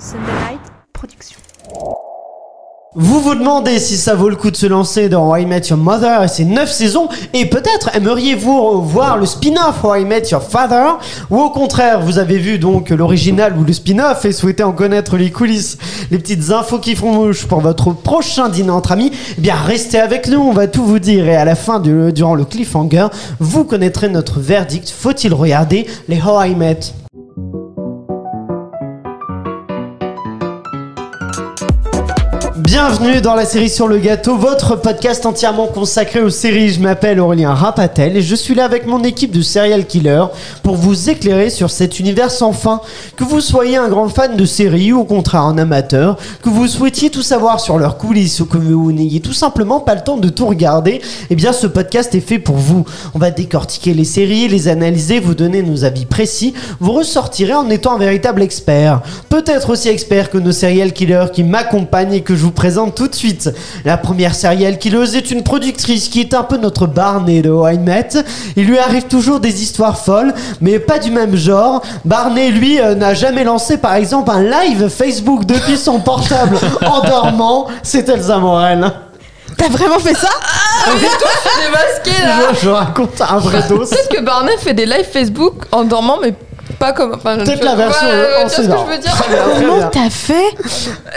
Sunday Night Production. Vous vous demandez si ça vaut le coup de se lancer dans How I Met Your Mother et ses 9 saisons et peut-être aimeriez-vous voir le spin-off How I Met Your Father ou au contraire vous avez vu donc l'original ou le spin-off et souhaitez en connaître les coulisses, les petites infos qui font mouche pour votre prochain dîner entre amis, eh bien restez avec nous, on va tout vous dire et à la fin de, durant le cliffhanger, vous connaîtrez notre verdict, faut-il regarder les How I Met? Bienvenue dans la série sur le gâteau, votre podcast entièrement consacré aux séries. Je m'appelle Aurélien Rapatel et je suis là avec mon équipe de serial killers pour vous éclairer sur cet univers sans fin. Que vous soyez un grand fan de séries ou au contraire un amateur, que vous souhaitiez tout savoir sur leurs coulisses ou que vous n'ayez tout simplement pas le temps de tout regarder, eh bien ce podcast est fait pour vous. On va décortiquer les séries, les analyser, vous donner nos avis précis. Vous ressortirez en étant un véritable expert. Peut-être aussi expert que nos serial killers qui m'accompagnent et que je vous présente tout de suite. La première serial killeuse est une productrice qui est un peu notre Barney de How I Met. Il lui arrive toujours des histoires folles, mais pas du même genre. Barney, lui, euh, n'a jamais lancé par exemple un live Facebook depuis son portable en dormant. C'est Elsa Morel. T'as vraiment fait ça? Démasqué là Je, je raconte un vrai dos. Peut-être que Barney fait des lives Facebook en dormant, mais pas comme. Enfin, je- Peut-être la version Ouais, euh, ouais, en tu vois ce que je veux dire Comment t'as fait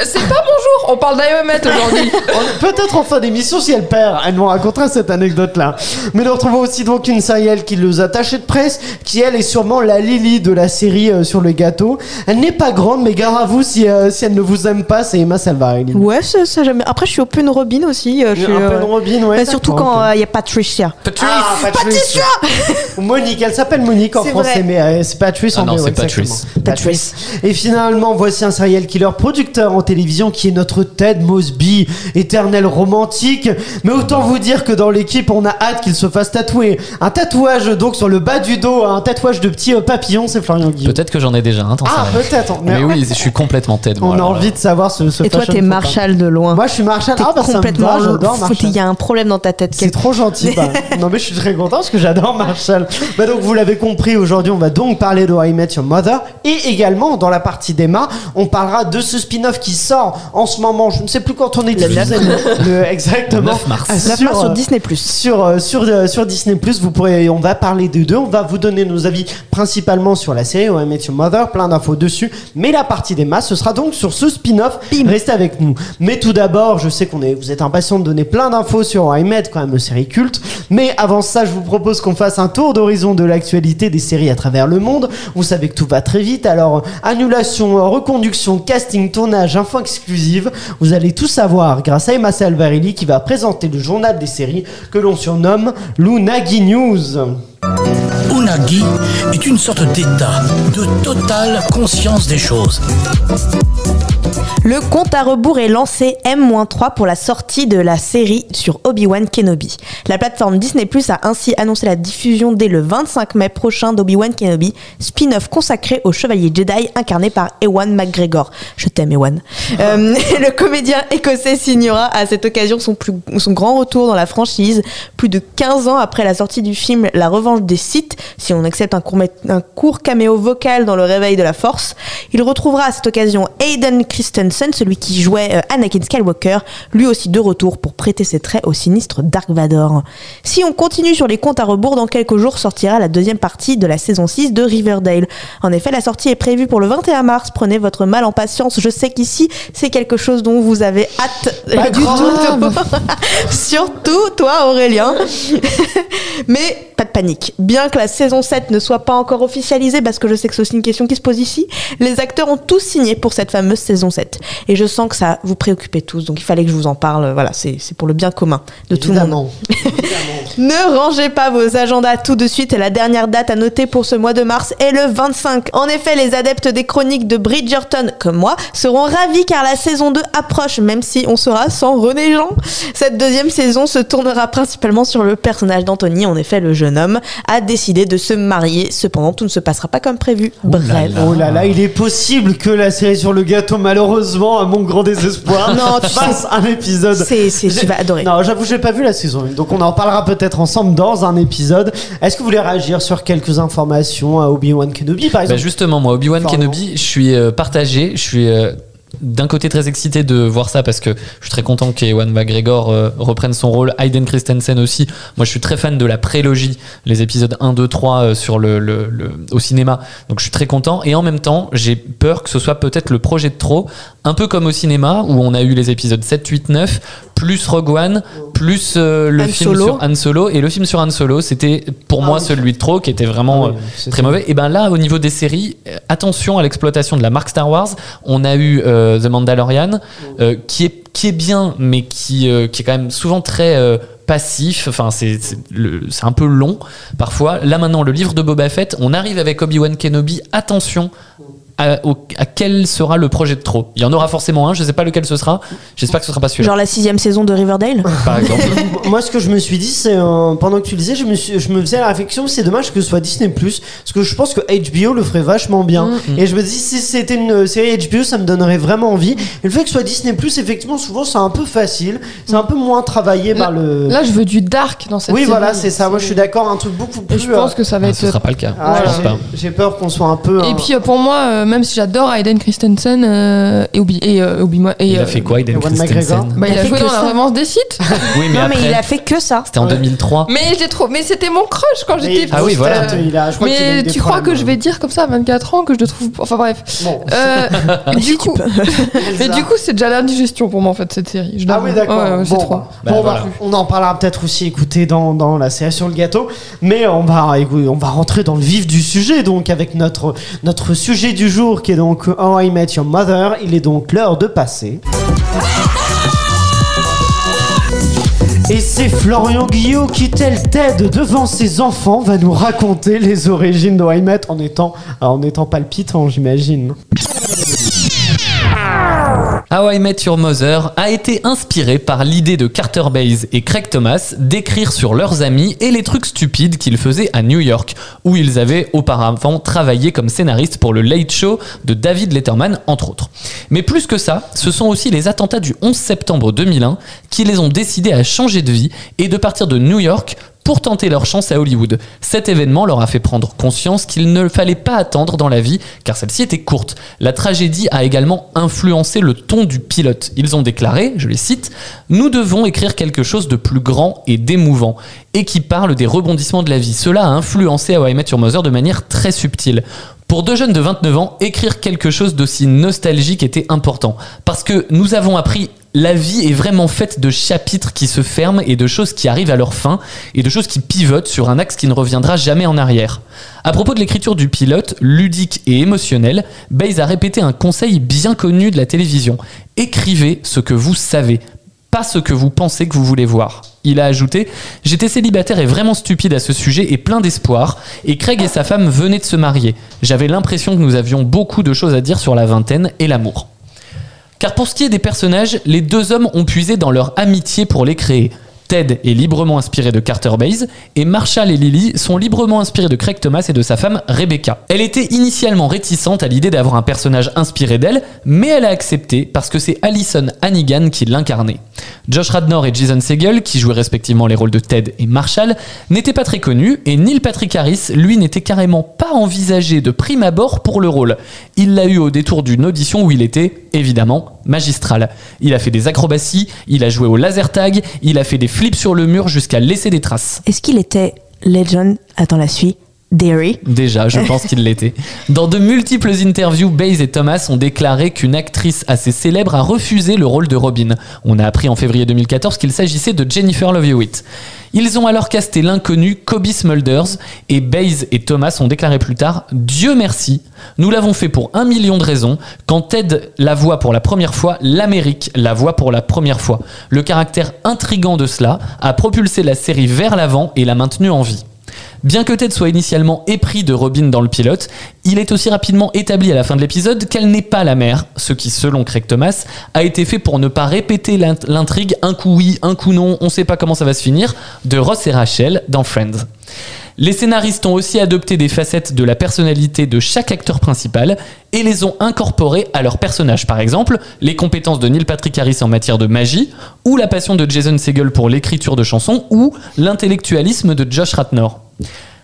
C'est pas bonjour, on parle d'IMET aujourd'hui. On- Peut-être en fin d'émission, si elle perd, elle nous racontera cette anecdote-là. Mais nous retrouvons aussi donc une serial qui nous attachée de presse, qui elle est sûrement la Lily de la série euh, sur le gâteau. Elle n'est pas grande, mais gare à vous si, euh, si elle ne vous aime pas, c'est Emma Salvarelli. Ouais, ça, ça jamais. Après, je suis open Robin aussi. euh, je Un suis, peu euh, de Robin, ouais. bah, surtout quand il y a Patricia. Ah, Patrice. Ou Monique, elle s'appelle Monique en C'est français, vrai. mais euh, c'est Patrice Ah en non, c'est. Patrice. Patrice. Et finalement, voici un serial killer producteur en télévision qui est notre Ted Mosby, éternel romantique. Mais autant vous dire que dans l'équipe, on a hâte qu'il se fasse tatouer. Un tatouage donc sur le bas du dos, un tatouage de petit euh, papillon, c'est Florian Guillaume. Peut-être que j'en ai déjà un, Ah, peut-être. Mais oui, je suis complètement moi, On a alors envie de savoir ce, ce Et toi, t'es. Marshall de loin. Moi, je suis Marshall. Ah, bah, complètement. Il y a un problème dans ta tête. C'est trop gentil. bah. Non mais je suis très content parce que j'adore Marshall. Bah donc vous l'avez compris, aujourd'hui on va donc parler de How I Met Your Mother et également dans la partie d'Emma, on parlera de ce spin-off qui sort en ce moment. Je ne sais plus quand on est diffusé. Le, exactement. Le 9 mars. Ah, 9 mars sur euh, Disney+. sur euh, sur euh, sur Disney vous pourrez on va parler des deux on va vous donner nos avis principalement sur la série How I Met Your Mother plein d'infos dessus mais la partie masses ce sera donc sur ce spin-off restez avec nous mais tout d'abord je sais qu'on est vous êtes impatient de donner plein d'infos sur How I Met quand même série culte mais avant ça je vous propose qu'on fasse un tour d'horizon de l'actualité des séries à travers le monde vous savez que tout va très vite alors annulation reconduction casting tournage info exclusive vous allez tout savoir grâce à Emma Salvarelli qui va présenter le journal des séries que l'on surnomme l'Unagi News. Unagi est une sorte d'état de totale conscience des choses. Le compte à rebours est lancé M-3 pour la sortie de la série sur Obi-Wan Kenobi. La plateforme Disney Plus a ainsi annoncé la diffusion dès le 25 mai prochain d'Obi-Wan Kenobi, spin-off consacré au chevalier Jedi incarné par Ewan McGregor. Je t'aime Ewan. Euh, le comédien écossais signera à cette occasion son, plus, son grand retour dans la franchise, plus de 15 ans après la sortie du film La Revanche des Sith, si on accepte un court, un court caméo vocal dans le réveil de la Force. Il retrouvera à cette occasion Hayden Christensen, celui qui jouait euh, Anakin Skywalker, lui aussi de retour pour prêter ses traits au sinistre Dark Vador. Si on continue sur les comptes à rebours, dans quelques jours sortira la deuxième partie de la saison 6 de Riverdale. En effet, la sortie est prévue pour le 21 mars. Prenez votre mal en patience. Je sais qu'ici, c'est quelque chose dont vous avez hâte. Pas du tout. Surtout toi, Aurélien. Mais pas de panique. Bien que la saison 7 ne soit pas encore officialisée, parce que je sais que c'est aussi une question qui se pose ici, les acteurs ont tous signé pour cette fameuse saison 7. Et je sens que ça vous préoccupait tous, donc il fallait que je vous en parle. Voilà, c'est c'est pour le bien commun de tout le monde. Évidemment. Ne rangez pas vos agendas tout de suite. La dernière date à noter pour ce mois de mars est le 25. En effet, les adeptes des chroniques de Bridgerton, comme moi, seront ravis car la saison 2 approche, même si on sera sans René Jean. Cette deuxième saison se tournera principalement sur le personnage d'Anthony. En effet, le jeune homme a décidé de se marier. Cependant, tout ne se passera pas comme prévu. Bref. Oh là là, il est possible que la série sur le gâteau, malheureusement, malheureusement, à mon grand désespoir, Non, tu passe un épisode. C'est, c'est, tu vas adorer. Non, j'avoue, j'ai pas vu la saison 1, donc on en parlera peut-être ensemble dans un épisode. Est-ce que vous voulez réagir sur quelques informations à Obi-Wan Kenobi, par Bah exemple? justement, moi, Obi-Wan Pardon. Kenobi, je suis euh, partagé. Je suis euh, d'un côté très excité de voir ça parce que je suis très content qu'Ewan McGregor euh, reprenne son rôle. Hayden Christensen aussi. Moi, je suis très fan de la prélogie, les épisodes 1, 2, 3 euh, sur le, le- le- au cinéma. Donc, je suis très content. Et en même temps, j'ai peur que ce soit peut-être le projet de trop, un peu comme au cinéma où on a eu les épisodes 7, 8, 9, plus Rogue One, plus euh, le film Solo. sur Han Solo. Et le film sur Han Solo, c'était pour Ah moi oui. celui de trop qui était vraiment Ah oui, euh, très mauvais. Et ben là, au niveau des séries, attention à l'exploitation de la marque Star Wars. On a eu euh, The Mandalorian, euh, qui est qui est bien, mais qui euh, qui est quand même souvent très euh, passif. Enfin, c'est un peu long parfois. Là maintenant, le livre de Boba Fett, on arrive avec Obi Wan Kenobi. Attention. À, au- à quel sera le projet de trop Il y en aura forcément un, je sais pas lequel ce sera. J'espère que ce sera pas celui-là, Genre la sixième saison de Riverdale? Par exemple. Moi, ce que je me suis dit, c'est euh, pendant que tu le disais, je me, suis- je me faisais la réflexion, c'est dommage que ce soit Disney parce que je pense que HBO le ferait vachement bien. Mm. Et je me dis, si c'était une série HBO, ça me donnerait vraiment envie. Et le fait que ce soit Disney effectivement, souvent, c'est un peu facile, c'est un peu moins travaillé par le. Là, je veux du dark dans cette oui, série. voilà, c'est ça. Moi, je suis d'accord, un truc beaucoup plus. Et je pense que ça va Ah, être. ce sera pas le cas. Ah, j'ai- peur qu'on soit un peu. Et un- puis euh, pour moi, euh, même si j'adore Hayden Christensen euh, et Obi et euh, Obi et Il euh, a fait quoi, Hayden Ewan Christensen bah, il, Il a joué que dans la romance des sites. Oui, mais Non, mais après, il a fait que ça. c'était en Ouais. 2003. mais j'ai trop. Mais c'était mon crush quand Mais j'étais. Ah oui, voilà. il a- je crois qu'il a eu Mais tu crois que je vais dire comme ça à 24 ans que je le trouve. Enfin bref. Bon. Euh, du coup, mais du coup, c'est déjà l'indigestion pour moi en fait cette série. Je Ah oui, d'accord. C'est bon, trop. bah, Bah, on en parlera peut-être aussi, écoutez, dans, dans la série sur le gâteau. Mais on va, on va rentrer dans le vif du sujet, donc avec notre, notre sujet du jour qui est donc How I Met Your Mother. Il est donc l'heure de passer. Et c'est Florian Guillot qui, tel Ted devant ses enfants, va nous raconter les origines de How Met en étant, en étant palpitant, j'imagine. How I Met Your Mother a été inspiré par l'idée de Carter Bays et Craig Thomas d'écrire sur leurs amis et les trucs stupides qu'ils faisaient à New York, où ils avaient auparavant travaillé comme scénaristes pour le Late Show de David Letterman, entre autres. Mais plus que ça, ce sont aussi les attentats du 11 septembre 2001 qui les ont décidés à changer de vie et de partir de New York pour tenter leur chance à Hollywood. Cet événement leur a fait prendre conscience qu'il ne fallait pas attendre dans la vie, car celle-ci était courte. La tragédie a également influencé le ton du pilote. Ils ont déclaré, je les cite, Nous devons écrire quelque chose de plus grand et d'émouvant, et qui parle des rebondissements de la vie. Cela a influencé How I Met de manière très subtile. Pour deux jeunes de 29 ans, écrire quelque chose d'aussi nostalgique était important, parce que nous avons appris la vie est vraiment faite de chapitres qui se ferment et de choses qui arrivent à leur fin et de choses qui pivotent sur un axe qui ne reviendra jamais en arrière. À propos de l'écriture du pilote, ludique et émotionnel, Bays a répété un conseil bien connu de la télévision. Écrivez ce que vous savez, pas ce que vous pensez que vous voulez voir. Il a ajouté J'étais célibataire et vraiment stupide à ce sujet et plein d'espoir, et Craig et sa femme venaient de se marier. J'avais l'impression que nous avions beaucoup de choses à dire sur la vingtaine et l'amour. Car pour ce qui est des personnages, les deux hommes ont puisé dans leur amitié pour les créer. Ted est librement inspiré de Carter Bays et Marshall et Lily sont librement inspirés de Craig Thomas et de sa femme Rebecca. Elle était initialement réticente à l'idée d'avoir un personnage inspiré d'elle, mais elle a accepté parce que c'est Allison Hannigan qui l'incarnait. Josh Radnor et Jason Segel, qui jouaient respectivement les rôles de Ted et Marshall, n'étaient pas très connus et Neil Patrick Harris, lui, n'était carrément pas envisagé de prime abord pour le rôle. Il l'a eu au détour d'une audition où il était, évidemment, magistral. Il a fait des acrobaties, il a joué au laser tag, il a fait des flips sur le mur jusqu'à laisser des traces. Est-ce qu'il était Legend? Attends la suite. Derry. Déjà, je pense qu'il l'était. Dans de multiples interviews, Bays et Thomas ont déclaré qu'une actrice assez célèbre a refusé le rôle de Robin. On a appris en février 2014 qu'il s'agissait de Jennifer Love Hewitt. Ils ont alors casté l'inconnu Kobe Smulders et Bays et Thomas ont déclaré plus tard Dieu merci, nous l'avons fait pour un million de raisons. Quand Ted la voit pour la première fois, l'Amérique la voit pour la première fois. Le caractère intrigant de cela a propulsé la série vers l'avant et l'a maintenue en vie. Bien que Ted soit initialement épris de Robin dans le pilote, il est aussi rapidement établi à la fin de l'épisode qu'elle n'est pas la mère, ce qui, selon Craig Thomas, a été fait pour ne pas répéter l'int- l'intrigue un coup oui, un coup non, on sait pas comment ça va se finir, de Ross et Rachel dans Friends. Les scénaristes ont aussi adopté des facettes de la personnalité de chaque acteur principal et les ont incorporées à leur personnage. Par exemple, les compétences de Neil Patrick Harris en matière de magie, ou la passion de Jason Segel pour l'écriture de chansons, ou l'intellectualisme de Josh Ratnor.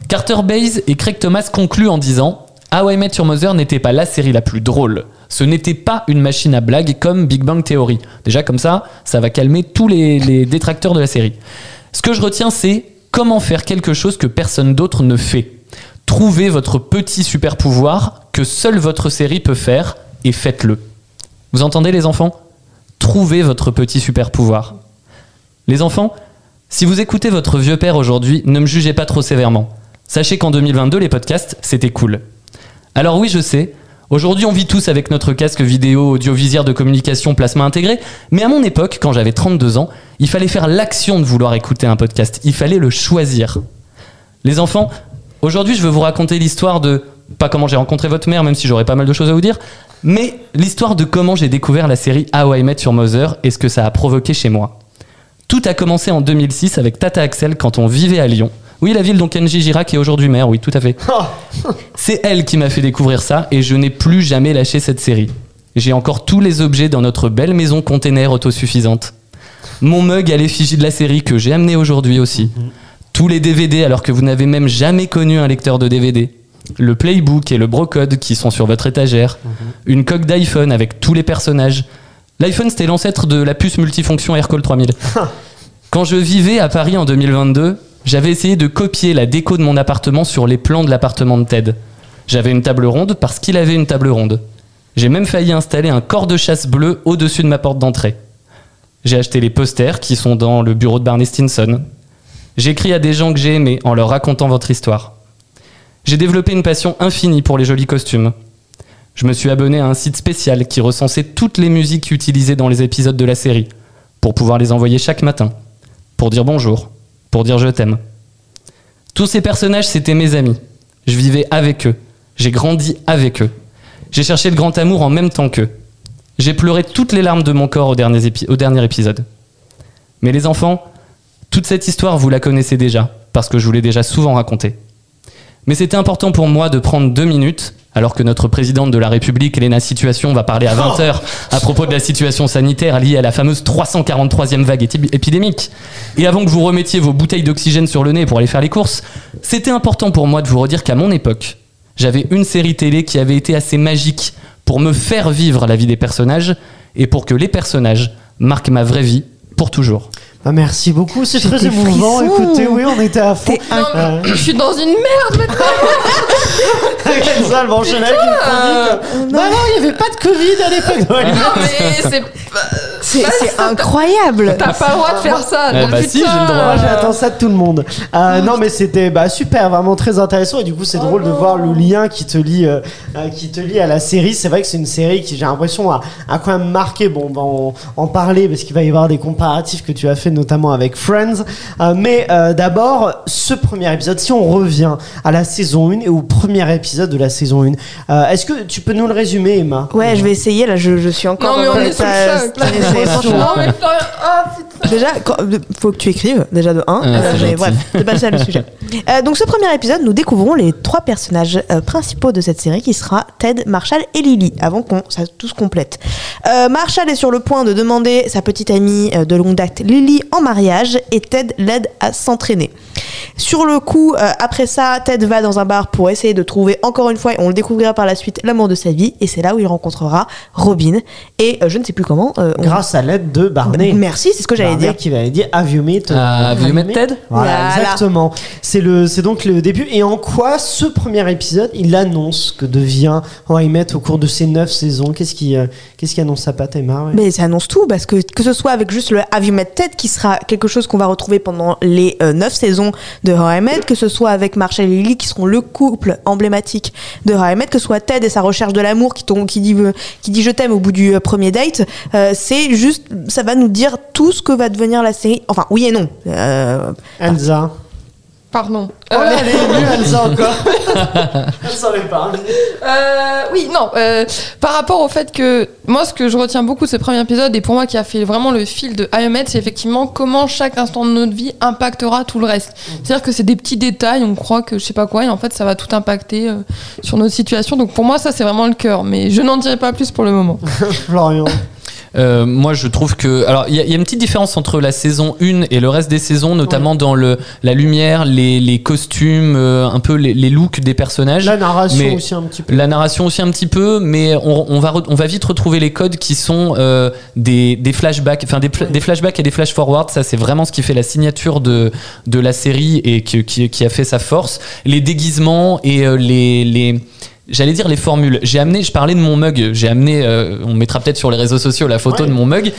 Carter Bays et Craig Thomas concluent en disant How I Met Your Mother n'était pas la série la plus drôle. Ce n'était pas une machine à blagues comme Big Bang Theory. Déjà comme ça, ça va calmer tous les, les détracteurs de la série. Ce que je retiens, c'est comment faire quelque chose que personne d'autre ne fait. Trouvez votre petit super pouvoir que seule votre série peut faire et faites-le. Vous entendez les enfants? Trouvez votre petit super pouvoir. Les enfants, si vous écoutez votre vieux père aujourd'hui, ne me jugez pas trop sévèrement. Sachez qu'en 2022, les podcasts, c'était cool. Alors oui, je sais, aujourd'hui on vit tous avec notre casque vidéo, audiovisuel de communication, plasma intégré, mais à mon époque, quand j'avais 32 ans, il fallait faire l'action de vouloir écouter un podcast, il fallait le choisir. Les enfants, aujourd'hui je veux vous raconter l'histoire de, pas comment j'ai rencontré votre mère, même si j'aurais pas mal de choses à vous dire, mais l'histoire de comment j'ai découvert la série How I Met Your Mother et ce que ça a provoqué chez moi. Tout a commencé en 2006 avec Tata Axel quand on vivait à Lyon. Oui, la ville dont Kenji Girac est aujourd'hui maire, oui, tout à fait. C'est elle qui m'a fait découvrir ça et je n'ai plus jamais lâché cette série. J'ai encore tous les objets dans notre belle maison container autosuffisante. Mon mug à l'effigie de la série que j'ai amené aujourd'hui aussi. Tous les DVD alors que vous n'avez même jamais connu un lecteur de DVD. Le playbook et le brocode qui sont sur votre étagère. Une coque d'iPhone avec tous les personnages. L'iPhone c'était l'ancêtre de la puce multifonction Aircall 3000. Quand je vivais à Paris en 2022, j'avais essayé de copier la déco de mon appartement sur les plans de l'appartement de Ted. J'avais une table ronde parce qu'il avait une table ronde. J'ai même failli installer un corps de chasse bleu au-dessus de ma porte d'entrée. J'ai acheté les posters qui sont dans le bureau de Barney Stinson. J'écris à des gens que j'ai aimés en leur racontant votre histoire. J'ai développé une passion infinie pour les jolis costumes. Je me suis abonné à un site spécial qui recensait toutes les musiques utilisées dans les épisodes de la série, pour pouvoir les envoyer chaque matin, pour dire bonjour, pour dire je t'aime. Tous ces personnages, c'était mes amis. Je vivais avec eux. J'ai grandi avec eux. J'ai cherché le grand amour en même temps qu'eux. J'ai pleuré toutes les larmes de mon corps au dernier, au dernier épisode. Mais les enfants, toute cette histoire, vous la connaissez déjà, parce que je vous l'ai déjà souvent racontée. Mais c'était important pour moi de prendre deux minutes, alors que notre présidente de la République, Elena Situation, va parler à 20h à propos de la situation sanitaire liée à la fameuse 343e vague épi- épidémique. Et avant que vous remettiez vos bouteilles d'oxygène sur le nez pour aller faire les courses, c'était important pour moi de vous redire qu'à mon époque, j'avais une série télé qui avait été assez magique pour me faire vivre la vie des personnages et pour que les personnages marquent ma vraie vie pour toujours. Ah, merci beaucoup, c'est très émouvant. frissons. Écoutez, oui, on était à fond. Euh, Je suis dans une merde maintenant. Kenza, elle va enchaîner avec une chronique. Bah non, il n'y avait pas de Covid à l'époque. Non, mais c'est. C'est c'est incroyable. T'as pas le droit de faire ça. Eh non, bah si, j'ai le droit. Moi, j'attends ça de tout le monde. Euh, non, mais c'était bah, super, vraiment très intéressant. Et du coup, c'est drôle de voir le lien qui te lie, euh, euh, qui te lie à la série. C'est vrai que c'est une série qui, j'ai l'impression, a, a quand même marqué. Bon, on va en, en parler parce qu'il va y avoir des comparatifs que tu as fait, notamment avec Friends. Euh, mais euh, d'abord, ce premier épisode, si on revient à la saison 1 et au premier épisode de la saison 1, euh, est-ce que tu peux nous le résumer, Emma? Ouais, je vais essayer. Là, je, je suis encore. Non, mais on est sous le choc, là. c'est- franchement, Non, mais Florian. Ah, putain. Déjà, quand- faut que tu écrives, déjà de 1. Ah, c'est mais gentil. bref, c'est pas ça le sujet. Euh, donc, ce premier épisode, nous découvrons les trois personnages euh, principaux de cette série qui sera Ted, Marshall et Lily, avant qu'on ça tout se complète. Euh, Marshall est sur le point de demander sa petite amie euh, de longue date, Lily, en mariage et Ted l'aide à s'entraîner. Sur le coup, euh, après ça, Ted va dans un bar pour essayer de trouver encore une fois, et on le découvrira par la suite, l'amour de sa vie, et c'est là où il rencontrera Robin, et euh, je ne sais plus comment. euh, on- Grâce à l'aide de Barney. Merci, c'est ce que j'allais dire. qui va dire Have you met Ah, Have you met Ted Voilà, Voilà. exactement. C'est le, c'est donc le début. Et en quoi ce premier épisode, il annonce que devient How I Met au cours de ces neuf saisons? Qu'est-ce qui, euh, qu'est-ce qui annonce ça, Pat Emma ouais. Mais ça annonce tout, parce que que ce soit avec juste le Have You Met Ted, qui sera quelque chose qu'on va retrouver pendant les euh, neuf saisons de How I Met, que ce soit avec Marshall et Lily, qui seront le couple emblématique de How I Met, que ce soit Ted et sa recherche de l'amour, qui, tombe- qui, dit, euh, qui dit je t'aime au bout du euh, premier date, euh, c'est juste, ça va nous dire tout ce que va devenir la série. Enfin, oui et non. Euh, Elsa. Pardon. Oh Euh, là, elle est encore. elle s'en est pas. Euh, oui, non. euh, par rapport au fait que moi, ce que je retiens beaucoup de ce premier épisode et pour moi qui a fait vraiment le fil de I Am Ed, c'est effectivement comment chaque instant de notre vie impactera tout le reste. C'est-à-dire que c'est des petits détails, on croit que je sais pas quoi, et en fait, ça va tout impacter euh, sur notre situation. Donc pour moi, ça c'est vraiment le cœur. Mais je n'en dirai pas plus pour le moment. Florian. Euh, moi, je trouve que. Alors, il y, y a une petite différence entre la saison 1 et le reste des saisons, notamment dans le, la lumière, les, les costumes, euh, un peu les, les looks des personnages. La narration Mais- aussi un petit peu. La narration aussi un petit peu, mais on, on va, on va vite retrouver les codes qui sont euh, des, des flashbacks, enfin des, des flashbacks et des flash forward. Ça, c'est vraiment ce qui fait la signature de, de la série et que- qui, qui a fait sa force. Les déguisements et euh, les, les J'allais dire les formules. J'ai amené, je parlais de mon mug. J'ai amené, euh, on mettra peut-être sur les réseaux sociaux la photo Ouais. de mon mug.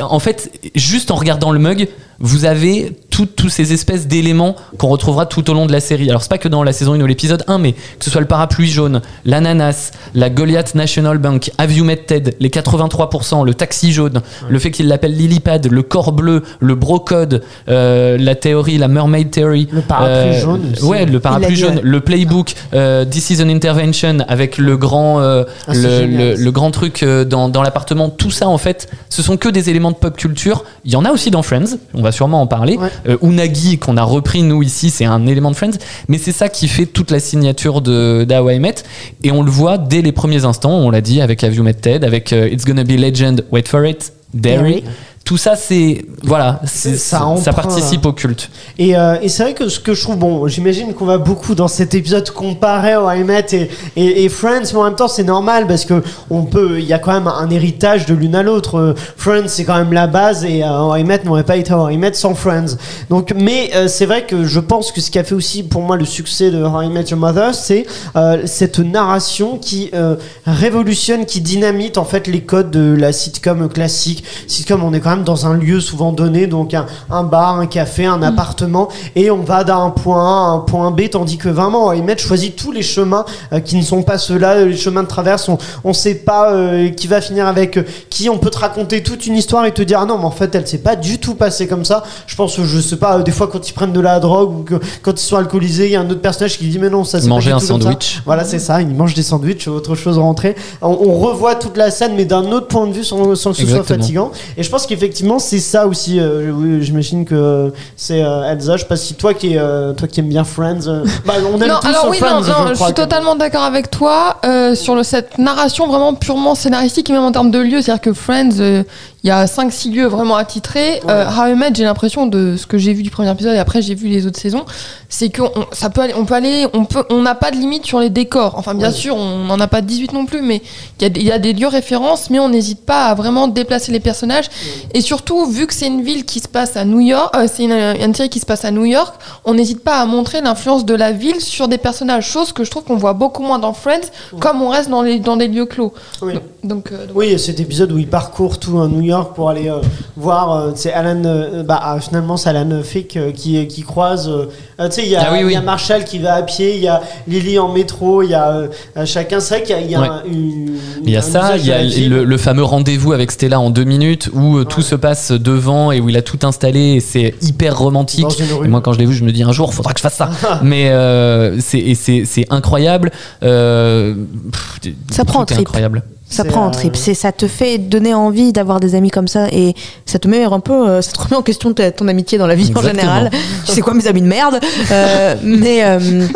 En fait, juste en regardant le mug, vous avez tout- tous ces espèces d'éléments qu'on retrouvera tout au long de la série. Alors c'est pas que dans la saison 1 ou l'épisode 1, mais que ce soit le parapluie jaune, l'ananas, la Goliath National Bank, Have You Met Ted, les 83%, le taxi jaune, le fait qu'il l'appelle Lilypad, le corps bleu, le brocode, euh, la théorie, la mermaid theory. Le parapluie jaune aussi. Ouais, le parapluie jaune, le playbook, euh, This is an intervention avec le grand, euh, Ah, le, grand truc euh, dans, dans l'appartement. Tout ça, en fait, ce sont que des éléments de pop culture. Il y en a aussi dans Friends. On va sûrement en parler. Ouais. Euh, Unagi qu'on a repris nous ici, c'est un élément de Friends. Mais c'est ça qui fait toute la signature de d'How I Met. Et on le voit dès les premiers instants. On l'a dit avec Have You Met Ted, avec euh, It's Gonna Be Legend. Wait for it. Derry. Tout ça, c'est voilà, c'est- Ça ça, participe là. au culte. Et, euh, et c'est vrai que ce que je trouve, bon, j'imagine qu'on va beaucoup dans cet épisode comparer au I Met et, et, et Friends, mais en même temps c'est normal parce que on peut, il y a quand même un héritage de l'une à l'autre. Euh, Friends c'est quand même la base et euh, I Met n'aurait pas été How I Met sans Friends. Donc, mais euh, c'est vrai que je pense que ce qui a fait aussi pour moi le succès de How I Met Your Mother, c'est euh, cette narration qui euh, révolutionne, qui dynamite en fait les codes de la sitcom classique. Sitcom, on est quand même dans un lieu souvent donné, donc un, un bar, un café, un appartement, et on va d'un point A à un point B, tandis que vraiment, Met choisit tous les chemins euh, qui ne sont pas ceux-là, les chemins de traverse, on, on sait pas euh, qui va finir avec euh, qui, on peut te raconter toute une histoire et te dire ah non, mais en fait, elle s'est pas du tout passée comme ça. Je pense, je sais pas, euh, des fois quand ils prennent de la drogue ou que, quand ils sont alcoolisés, il y a un autre personnage qui dit mais non, ça c'est pas Manger un tout comme ça. sandwich. Voilà, c'est ça. Ils mangent des sandwichs, autre chose rentrée. On, on revoit toute la scène, mais d'un autre point de vue, sans, sans que ce soit fatigant. Et je pense qu'effectivement, c'est ça aussi. euh, J'imagine que c'est euh, Elsa. Je sais pas si toi qui, euh, toi qui aimes bien Friends, euh, bah, on aime non, tous alors oui, Friends. non, non, je, suis totalement d'accord avec toi euh, sur le, cette narration vraiment purement scénaristique et même en termes de lieu. C'est-à-dire que Friends, il y a 5-6 lieux vraiment attitrés. Euh, How I Met, j'ai l'impression de ce que j'ai vu du premier épisode et après j'ai vu les autres saisons, c'est qu'on ça peut aller, on peut aller, on peut, on n'a pas de limite sur les décors. Enfin, bien Ouais. sûr, on n'en a pas 18 non plus, mais il y, a des- il y a des lieux références, mais on n'hésite pas à vraiment déplacer les personnages. Et surtout, vu que c'est une ville qui se passe à New York, euh, c'est une, une série qui se passe à New York, on n'hésite pas à montrer l'influence de la ville sur des personnages, chose que je trouve qu'on voit beaucoup moins dans Friends, comme on reste dans, les, dans des lieux clos. Oui. Donc, euh, donc- Oui, il y a cet épisode où il parcourt tout un New York pour aller euh, voir. euh, c'est Alan. euh, bah, ah, finalement, c'est Alan Fick euh, qui, qui croise. euh, euh, tu sais, il y, a- Ah oui, il y a. Marshall qui va à pied, il y a Lily en métro, il y a euh, euh, chacun. C'est vrai qu'il y a, il y a Ouais. un- une- Il y a un ça, il y a le, le fameux rendez-vous avec Stella en deux minutes où euh, tout se passe devant et où il a tout installé et c'est hyper romantique. Et moi, quand je l'ai vu, je me dis un jour, faudra que je fasse ça. Mais euh, c'est et c'est c'est incroyable. Euh, pff, Ça prend en est trip. incroyable. Ça prend en euh, trip. C'est, ça te fait donner envie d'avoir des amis comme ça et ça te met un peu, euh, ça te remet en question ta- ton amitié dans la vie Exactement. en général. Tu sais quoi, mes amis de merde. Euh, mais euh,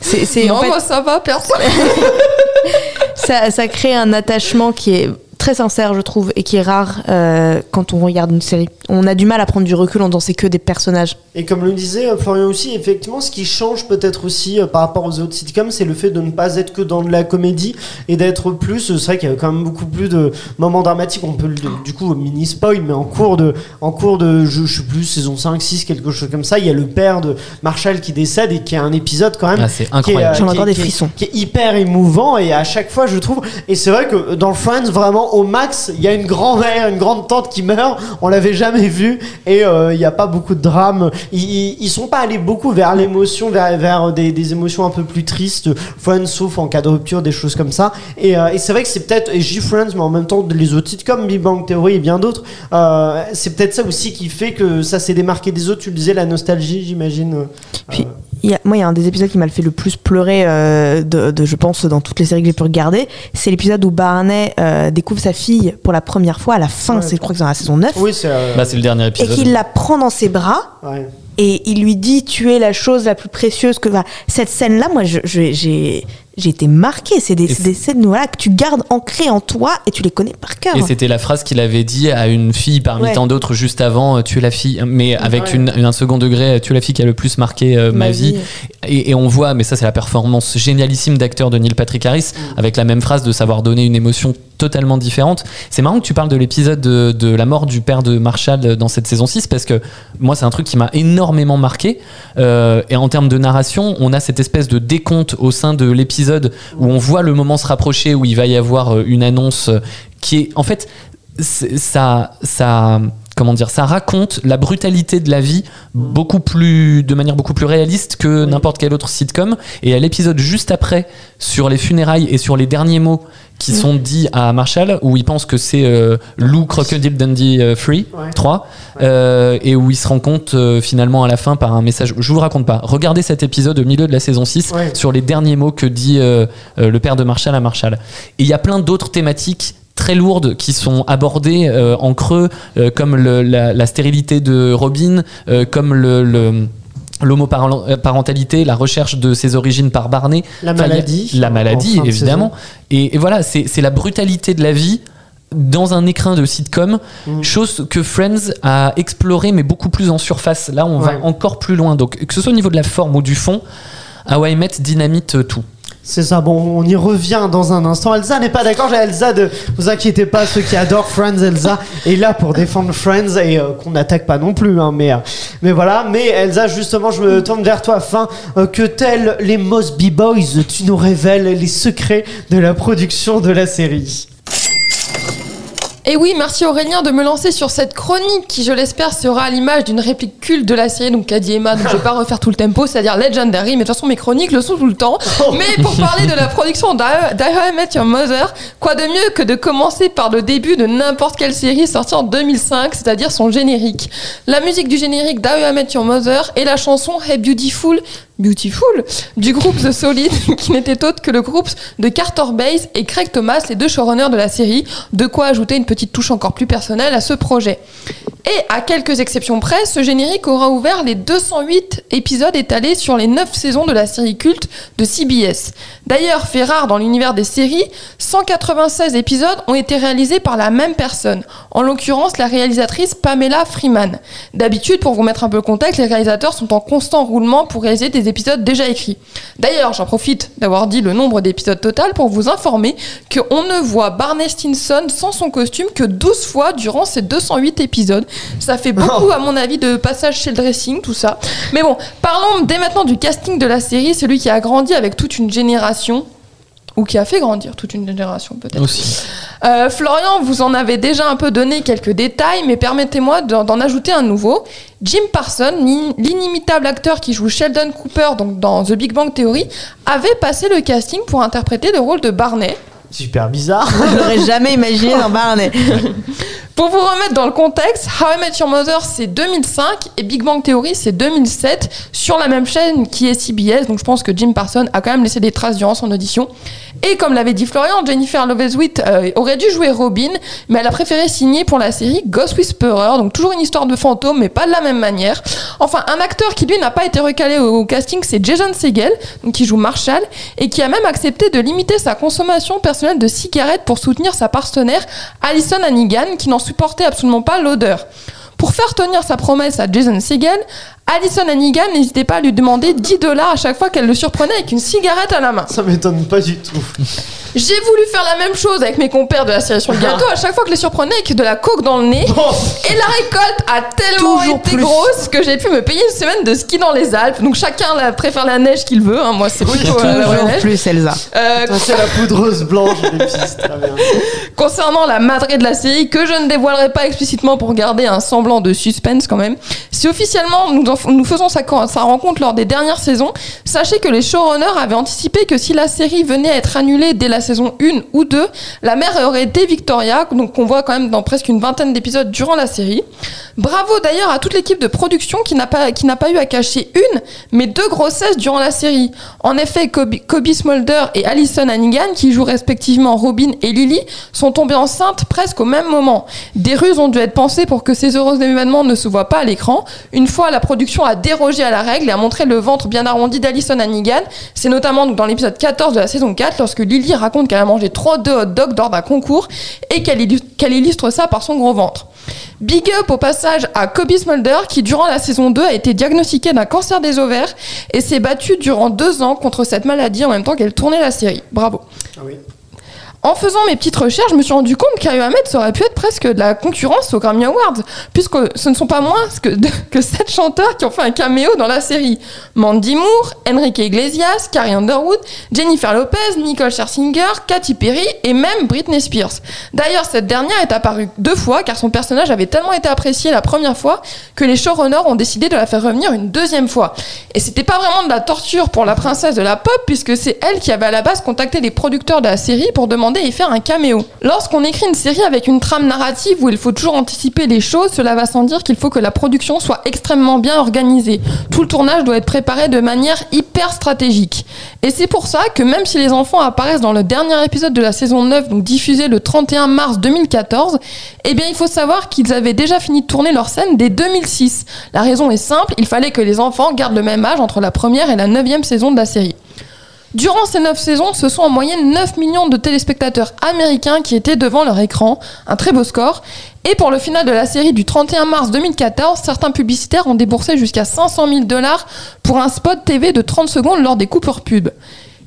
c'est, c'est non, en fait, moi ça va, personne. ça, ça crée un attachement qui est très sincère, je trouve, et qui est rare euh, quand on regarde une série. On a du mal à prendre du recul en c'est que des personnages. Et comme le disait euh, Florian aussi, effectivement, ce qui change peut-être aussi euh, par rapport aux autres sitcoms, c'est le fait de ne pas être que dans de la comédie et d'être plus. euh, C'est vrai qu'il y a quand même beaucoup plus de moments dramatiques. On peut le, du coup mini spoil, mais en cours de, en cours de, je, je sais plus, saison 5, 6, quelque chose comme ça. Il y a le père de Marshall qui décède et qui a un épisode quand même. Ah, c'est incroyable. euh, J'en encore des qui est- frissons. qui est hyper émouvant et à chaque fois je trouve et c'est vrai que dans Friends vraiment au max il y a une grand-mère une grande tante qui meurt on l'avait jamais vu et euh, il n'y a pas beaucoup de drame ils, ils, ils sont pas allés beaucoup vers l'émotion vers, vers des, des émotions un peu plus tristes Friends sauf en cas de rupture des choses comme ça et, euh, et c'est vrai que c'est peut-être et je dis Friends mais en même temps les autres sitcoms Big Bang Theory et bien d'autres euh, c'est peut-être ça aussi qui fait que ça s'est démarqué des autres tu le disais la nostalgie j'imagine Puis il y a- moi, il y a un des épisodes qui m'a fait le plus pleurer, euh, de, de- je pense, dans toutes les séries que j'ai pu regarder. C'est l'épisode où Barney euh, découvre sa fille pour la première fois à la fin, Ouais. c'est, je crois que c'est dans la saison 9, Oui, c'est. euh, Bah, c'est le dernier et épisode. qu'il la prend dans ses bras. ouais. Et il lui dit tu es la chose la plus précieuse que enfin, cette scène là moi j'ai j'ai été marquée c'est des, des scènes voilà que tu gardes ancrées en toi et tu les connais par cœur Et c'était la phrase qu'il avait dit à une fille parmi Ouais. tant d'autres juste avant, euh, tu es la fille, mais avec Ouais. une, un second degré, tu es la fille qui a le plus marqué euh, ma, Ma vie. vie. Et, et on voit, mais ça c'est la performance génialissime d'acteur de Neil Patrick Harris, avec la même phrase de savoir donner une émotion totalement différente. C'est marrant que tu parles de l'épisode de, de la mort du père de Marshall dans cette saison 6, parce que moi c'est un truc qui m'a énormément marqué. Euh, et en termes de narration, on a cette espèce de décompte au sein de l'épisode où on voit le moment se rapprocher, où il va y avoir euh, une annonce euh, qui est en fait ça ça comment dire ça raconte la brutalité de la vie beaucoup plus de manière beaucoup plus réaliste que n'importe quel autre sitcom. Et à l'épisode juste après sur les funérailles et sur les derniers mots qui sont dits à Marshall où il pense que c'est euh, Lou Crocodile Dundee euh, Free Ouais. 3 euh, et où il se rend compte euh, finalement à la fin par un message je vous raconte pas regardez cet épisode au milieu de la saison 6 Ouais. sur les derniers mots que dit le père de Marshall à Marshall. Et il y a plein d'autres thématiques très lourdes qui sont abordées euh, en creux, euh, comme le- la, la stérilité de Robin, euh, comme le, le- l'homoparentalité, la recherche de ses origines par Barney, La Enfin, maladie. la maladie évidemment, et, et voilà, c'est la brutalité de la vie dans un écrin de sitcom, Mm. chose que Friends a exploré mais beaucoup plus en surface. Là, on Ouais. va encore plus loin. Donc, que ce soit au niveau de la forme ou du fond, How I Met dynamite tout. C'est ça, bon, on y revient dans un instant. Elsa n'est pas d'accord, j'ai Elsa de. Vous inquiétez pas, ceux qui adorent Friends, Elsa est là pour défendre Friends et euh, qu'on n'attaque pas non plus, hein, mais, euh, mais voilà. Mais Elsa, justement, je me tourne vers toi afin euh, que, tels les Mosby Boys, tu nous révèles les secrets de la production de la série. Et oui, merci Aurélien de me lancer sur cette chronique qui, je l'espère, sera à l'image d'une réplique culte de la série, donc qu'a dit Emma, donc je vais pas refaire tout le tempo, c'est-à-dire Legendary, mais de toute façon mes chroniques le sont tout le temps. Mais pour parler de la production d'I d'I How I Met Your Mother, quoi de mieux que de commencer par le début de n'importe quelle série sortie en 2005, c'est-à-dire son générique. La musique du générique d'I How I Met Your Mother et la chanson Hey Beautiful Beautiful du groupe The Solid, qui n'était autre que le groupe de Carter Bays et Craig Thomas, les deux showrunners de la série, de quoi ajouter une petite touche encore plus personnelle à ce projet. Et à quelques exceptions près, ce générique aura ouvert les 208 épisodes étalés sur les 9 saisons de la série culte de CBS. D'ailleurs, fait rare dans l'univers des séries, 196 épisodes ont été réalisés par la même personne, en l'occurrence la réalisatrice Pamela Freeman. D'habitude, pour vous mettre un peu le contexte, les réalisateurs sont en constant roulement pour réaliser des épisodes déjà écrits. D'ailleurs, j'en profite d'avoir dit le nombre d'épisodes total pour vous informer qu'on ne voit Barney Stinson sans son costume que 12 fois durant ces 208 épisodes. Ça fait beaucoup, à mon avis, de passage chez le dressing, tout ça. Mais bon, parlons dès maintenant du casting de la série, celui qui a grandi avec toute une génération. Ou qui a fait grandir toute une génération, peut-être. Aussi. Euh, Florian, vous en avez déjà un peu donné quelques détails, mais permettez-moi d'en ajouter un nouveau. Jim Parsons, l'in- l'inimitable acteur qui joue Sheldon Cooper donc dans The Big Bang Theory, avait passé le casting pour interpréter le rôle de Barney. Super bizarre. Je l'aurais jamais imaginé dans Barney. Pour vous remettre dans le contexte, How I Met Your Mother c'est 2005 et Big Bang Theory c'est 2007 sur la même chaîne qui est CBS. Donc je pense que Jim Parsons a quand même laissé des traces durant son audition. Et comme l'avait dit Florian, Jennifer Love Hewitt euh, aurait dû jouer Robin, mais elle a préféré signer pour la série Ghost Whisperer. Donc toujours une histoire de fantôme, mais pas de la même manière. Enfin, un acteur qui lui n'a pas été recalé au, casting, c'est Jason Segel, qui joue Marshall, et qui a même accepté de limiter sa consommation personnelle de cigarettes pour soutenir sa partenaire Alison Hannigan, qui n'en supportait absolument pas l'odeur. Pour faire tenir sa promesse à Jason Segel, Alison Hannigan n'hésitait pas à lui demander 10 dollars à chaque fois qu'elle le surprenait avec une cigarette à la main. Ça m'étonne pas du tout. J'ai voulu faire la même chose avec mes compères de la série sur le gâteau à chaque fois que je les surprenais avec de la coke dans le nez. Oh, Et la récolte a tellement Toujours été plus. grosse que j'ai pu me payer une semaine de ski dans les Alpes. Donc chacun la- préfère la neige qu'il veut. hein. Moi, c'est plutôt euh, la Toujours neige. plus, Elsa. Euh, toi, c'est la poudreuse blanche des pistes. Très bien. concernant la madrée de la série, que je ne dévoilerai pas explicitement pour garder un semblant de suspense quand même, si officiellement nous, en- nous faisons sa, sa rencontre lors des dernières saisons, sachez que les showrunners avaient anticipé que si la série venait à être annulée dès la saison 1 ou 2, la mère aurait été Victoria, donc qu'on voit quand même dans presque une vingtaine d'épisodes durant la série. Bravo d'ailleurs à toute l'équipe de production qui n'a pas, pas eu à cacher une, mais deux grossesses durant la série. En effet, Kobe, Kobe Smolder et Alison Hannigan, qui jouent respectivement Robin et Lily, sont tombées enceintes presque au même moment. Des ruses ont dû être pensées pour que ces heureux événements ne se voient pas à l'écran. Une fois, la production a dérogé à la règle et a montré le ventre bien arrondi d'Alison Hannigan. C'est notamment dans l'épisode 14 de la saison 4 lorsque Lily qu'elle a mangé trop de hot dogs lors d'un concours et qu'elle illustre, ça par son gros ventre. Big up au passage à Kobe Smolder qui durant la saison 2 a été diagnostiqué d'un cancer des ovaires et s'est battu durant deux ans contre cette maladie en même temps qu'elle tournait la série. Bravo. En faisant mes petites recherches, je me suis rendu compte qu'Ayo Ahmed ça aurait pu être presque de la concurrence aux Grammy Awards, puisque ce ne sont pas moins que, que sept chanteurs qui ont fait un caméo dans la série. Mandy Moore, Enrique Iglesias, Carrie Underwood, Jennifer Lopez, Nicole Scherzinger, Katy Perry et même Britney Spears. D'ailleurs, cette dernière est apparue deux fois car son personnage avait tellement été apprécié la première fois que les showrunners ont décidé de la faire revenir une deuxième fois. Et c'était pas vraiment de la torture pour la princesse de la pop puisque c'est elle qui avait à la base contacté les producteurs de la série pour demander y faire un caméo. Lorsqu'on écrit une série avec une trame narrative où il faut toujours anticiper les choses, cela va sans dire qu'il faut que la production soit extrêmement bien organisée. Tout le tournage doit être préparé de manière hyper stratégique. Et c'est pour ça que même si les enfants apparaissent dans le dernier épisode de la saison 9, donc diffusé le 31 mars 2014, eh bien il faut savoir qu'ils avaient déjà fini de tourner leur scène dès 2006. La raison est simple, il fallait que les enfants gardent le même âge entre la première et la neuvième saison de la série. Durant ces 9 saisons, ce sont en moyenne 9 millions de téléspectateurs américains qui étaient devant leur écran, un très beau score. Et pour le final de la série du 31 mars 2014, certains publicitaires ont déboursé jusqu'à 500 000 dollars pour un spot TV de 30 secondes lors des coupures pub.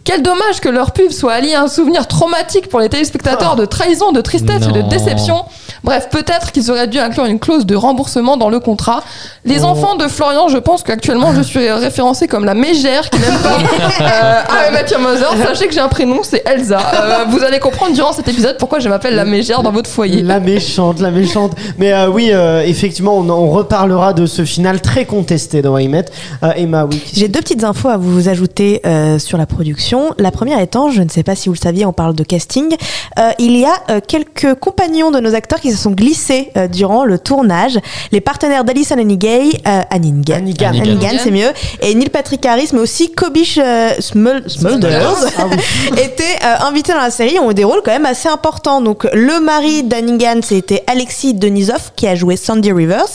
Quel dommage que leur pub soit allié à un souvenir traumatique pour les téléspectateurs de trahison, de tristesse et de déception. Bref, peut-être qu'ils auraient dû inclure une clause de remboursement dans le contrat. Les enfants de Florian, je pense qu'actuellement je suis référencée comme la mégère qui n'aime pas euh, Met Your Mother. Sachez que j'ai un prénom, c'est Elsa. Euh, vous allez comprendre durant cet épisode pourquoi je m'appelle la mégère dans votre foyer. La méchante, la méchante. Mais euh, oui, euh, effectivement, on, on reparlera de ce final très contesté dans Waymet. Euh, Emma, oui. J'ai deux petites infos à vous ajouter euh, sur la production. La première étant, je ne sais pas si vous le saviez, on parle de casting. Euh, il y a euh, quelques compagnons de nos acteurs qui se sont glissés euh, durant le tournage. Les partenaires d'Alison Hannigan, Hannigan. Hannigan, c'est mieux, et Neil Patrick Harris, mais aussi Kobish Smul- Smulders Ah étaient invités dans la série, ont eu des rôles quand même assez importants. Donc le mari d'Hannigan, c'était Alexis Denisov qui a joué Sandy Rivers.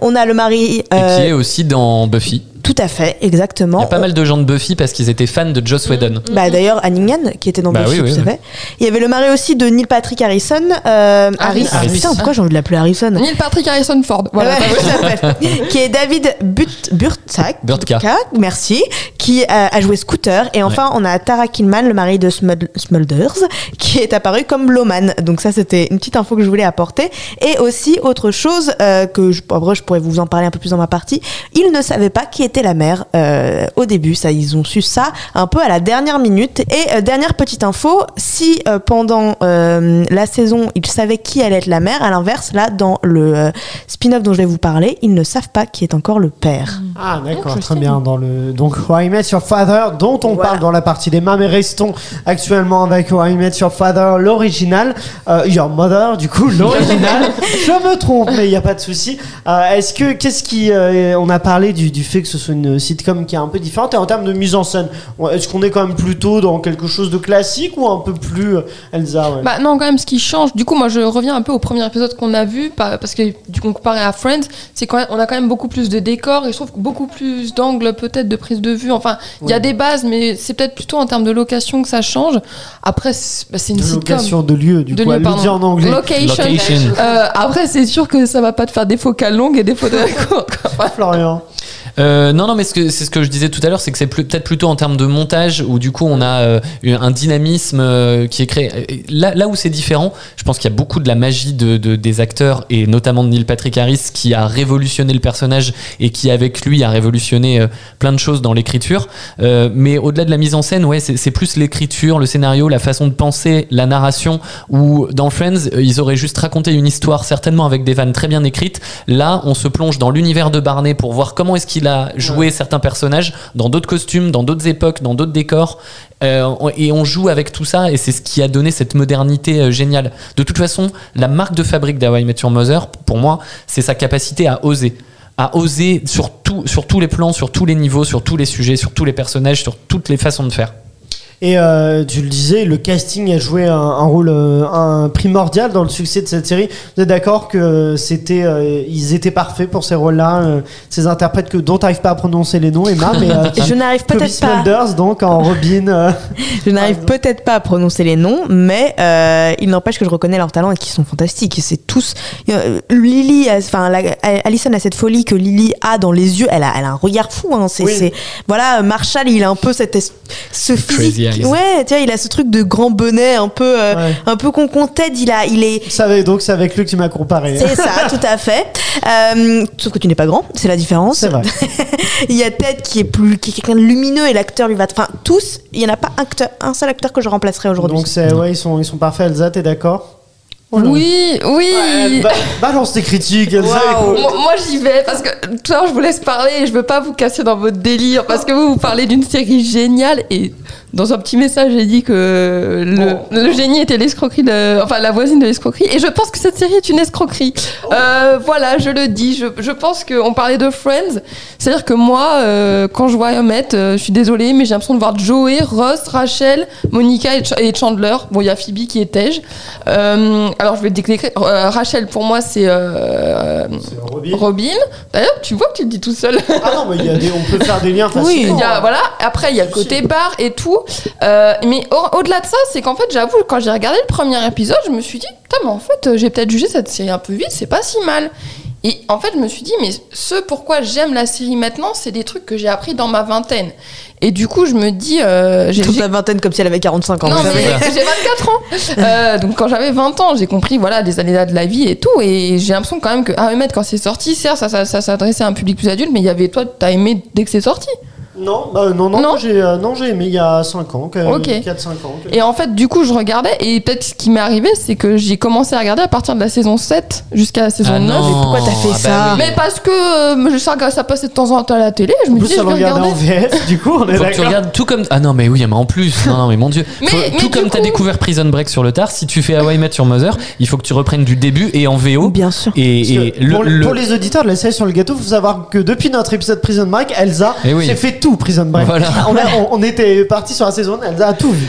On a le mari Et qui est aussi dans Buffy. Tout à fait, Il exactement. y a pas mal de gens de Buffy parce qu'ils étaient fans de Joss Whedon. Bah d'ailleurs Hannigan qui était dans Bah Buffy, oui, oui, oui. fait. Il y avait le mari aussi de Neil Patrick Harrison, euh, Harris. Harris. Putain, pourquoi j'ai envie de l'appeler Harrison Neil Patrick Harrison Ford. Voilà. Ouais, fait. qui est David But Burtzak, Burtka. merci, qui a, a joué Scooter. Et enfin, on a Tara Killman, le mari de Smulders, qui est apparu comme Loman. Donc ça, c'était une petite info que je voulais apporter. Et aussi, autre chose, euh, que je, après, je pourrais vous en parler un peu plus dans ma partie, ils ne savaient pas qui était la mère euh, au début. Ça, ils ont su ça un peu à la dernière minute. Et euh, dernière petite info, si euh, pendant euh, la saison, ils savaient qui allait être la mère, à l'inverse, là, dans le euh, spin-off dont je vais vous parler, ils ne savent pas qui est encore le père. Ah d'accord, très bien. Dans le donc I Met Your Father, dont on Voilà. parle dans la partie des mains, mais restons actuellement avec I Met Your Father, l'original, euh, Your Mother, du coup l'original. Je me trompe, mais il n'y a pas de souci. Euh, Est-ce que qu'est-ce qui, euh, on a parlé du, du fait que ce soit une sitcom qui est un peu différente et en termes de mise en scène, est-ce qu'on est quand même plutôt dans quelque chose de classique ou un peu plus euh, Elsa ouais. Bah non, quand même, ce qui change. Du coup, moi, je reviens un peu au premier épisode qu'on a vu, pa- parce que du coup, comparé à Friends, c'est quand même, on a quand même beaucoup plus de décors et je trouve beaucoup plus d'angles, peut-être, de prise de vue. Enfin, il y a des bases, mais c'est peut-être plutôt en termes de location que ça change. Après, c'est bah, une de sitcom. location de lieu, du De coup, lieu, pardon. dit en anglais. Location. Location. Euh, après, c'est sûr que ça va pas te faire des focales longues et des photos. Florian. Euh, non, non, mais c'est ce que je disais tout à l'heure, c'est que c'est peut-être plutôt en termes de montage où du coup on a euh, un dynamisme euh, qui est créé. Là, là où c'est différent, je pense qu'il y a beaucoup de la magie de, de- des acteurs et notamment de Neil Patrick Harris qui a révolutionné le personnage et qui avec lui a révolutionné plein de choses dans l'écriture. Mais au-delà de la mise en scène, ouais, c'est plus l'écriture, le scénario, la façon de penser, la narration. Où dans Friends, ils auraient juste raconté une histoire certainement avec des vannes très bien écrites. Là, on se plonge dans l'univers de Barney pour voir comment est-ce qu'il joué certains personnages dans d'autres costumes, dans d'autres époques, dans d'autres décors. Euh, et on joue avec tout ça, et c'est ce qui a donné cette modernité euh, géniale. De toute façon, la marque de fabrique d'Hawaii Met Your Mother, pour moi, c'est sa capacité à oser. À oser sur, tout, sur tous les plans, sur tous les niveaux, sur tous les sujets, sur tous les personnages, sur toutes les façons de faire. Et euh, tu le disais, le casting a joué un, un rôle euh, un primordial dans le succès de cette série. Vous êtes d'accord que c'était, euh, ils étaient parfaits pour ces rôles-là, euh, ces interprètes que dont t'arrives pas à prononcer les noms, Emma, mais euh, Je n'arrive peut-être pas. Smulders donc en Robin. euh, Je n'arrive peut-être pas à prononcer les noms, mais euh, il n'empêche que je reconnais leurs talents et qu'ils sont fantastiques. C'est tous. euh, Lily, a- enfin, Alison a cette folie que Lily a dans les yeux. Elle a, elle a un regard fou. Hein. C'est, Oui. c'est- voilà, Marshall, il a un peu cette, es- ce Crazy physique. Ouais, tu vois, il a ce truc de grand bonnet, un peu, euh, Ouais. un peu con Ted. Il a, il est. Ça donc c'est avec lui que tu m'as comparé. C'est ça, tout à fait. Euh, sauf que tu n'es pas grand, c'est la différence. C'est vrai. il y a Ted qui est plus, qui est quelqu'un de lumineux et l'acteur lui va. Enfin, tous, il n'y en a pas un, acteur- un seul acteur que je remplacerai aujourd'hui. Donc c'est ouais, ils sont ils sont parfaits. Elsa, t'es d'accord Oh. Oui, oui. Ouais, ba- balance tes critiques, Elsa. Moi, moi, j'y vais parce que tout à l'heure je vous laisse parler et je veux pas vous casser dans votre délire parce que vous vous parlez d'une série géniale et dans un petit message j'ai dit que le, Oh. le génie était l'escroquerie de, enfin la voisine de l'escroquerie et je pense que cette série est une escroquerie. Oh. Euh, voilà, je le dis. Je, je pense qu'on parlait de Friends, c'est-à-dire que moi euh, quand je vois Emmett, euh, je suis désolée mais j'ai l'impression de voir Joey, Ross, Rachel, Monica et, Ch- et Chandler. Bon, il y a Phoebe qui est Tej. Euh, alors je vais décrire. Euh, Rachel pour moi c'est euh, Robin. Robin. D'ailleurs, tu vois que tu le dis tout seul. Ah non, mais il y a des, on peut faire des liens Oui, facilement. Il y a, voilà. Après, il y a le côté bar et tout. Euh, mais au- au-delà de ça, c'est qu'en fait, j'avoue, quand j'ai regardé le premier épisode, je me suis dit, putain, mais en fait, euh, j'ai peut-être jugé cette série un peu vite, c'est pas si mal. Et en fait, je me suis dit, mais ce pourquoi j'aime la série maintenant, c'est des trucs que j'ai appris dans ma vingtaine. Et du coup, je me dis, euh, j'ai Toute j'ai- la vingtaine comme si elle avait 45 ans. non, mais j'ai 24 ans. Euh, donc quand j'avais 20 ans, j'ai compris voilà des années-là de la vie et tout. Et j'ai l'impression quand même que Ahmed, quand c'est sorti, certes, ça, ça, ça s'adressait à un public plus adulte, mais il y avait toi, t'as aimé dès que c'est sorti. Non, bah, non, non, Non. j'ai euh, non, j'ai aimé il y a 5 ans, que- Ok. 4-5 ans. que- Et en fait, du coup, je regardais, et peut-être ce qui m'est arrivé, c'est que j'ai commencé à regarder à partir de la saison 7 jusqu'à la saison Ah 9. non, pourquoi t'as fait ah bah ça oui. Mais parce que euh, je sais que ça passait de temps en temps à la télé, je En me disais, je vais regarder. en VF, du coup, on est Faut que tu regardes tout comme. Ah non, mais oui, mais en plus. Non, non, mais mon dieu. Mais- Faut- mais tout comme t'as coup- découvert Prison Break sur le tard, si tu fais Hawaii Met Your Mother, il faut que tu reprennes du début et en VO. Bien sûr. Et, et le, pour, le- pour les auditeurs de la série sur le gâteau, faut savoir que depuis notre épisode Prison Break, Elsa Eh oui. j'ai fait tout Prison Break. Voilà. On, a- on- on était parti sur la saison 1, Elsa a tout vu.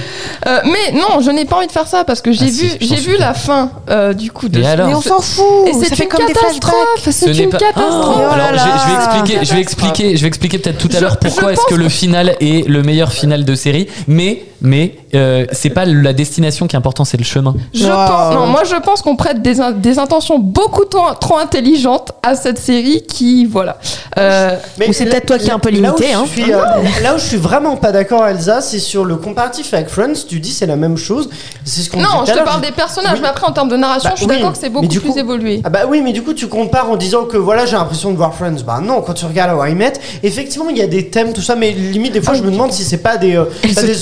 Euh, mais non, je n'ai pas envie de faire ça parce que j'ai Ah vu, j'ai vu la fin euh, du coup de Et alors Mais on s'en fout. Et c'est ça fait une comme des flashbacks. catastrophe. Ce C'est une pas. catastrophe. Oh, Oh là alors, là. je, je vais expliquer, je vais expliquer, je vais expliquer peut-être tout à Je- l'heure pourquoi est-ce que le final est le meilleur final de série. Mais, mais, euh, c'est pas la destination qui est important, c'est le chemin. Je Wow. pense, non, moi je pense qu'on prête des, in- des intentions beaucoup trop, trop intelligentes à cette série qui, voilà. Euh, Ou c'est là- peut-être toi qui es un peu là où limité, je hein. Euh, là où je suis vraiment pas d'accord, Elsa, c'est sur le comparatif avec Friends. Tu dis c'est la même chose. C'est ce qu'on non, je te parle des personnages, Oui. mais après en termes de narration, Bah je suis oui, d'accord que c'est beaucoup plus coup- évolué. Ah bah oui, mais du coup tu compares en disant que voilà j'ai l'impression de voir Friends. Bah non, quand tu regardes How I Met, effectivement il y a des thèmes tout ça, mais limite des fois je me demande si c'est pas des, euh, pas des.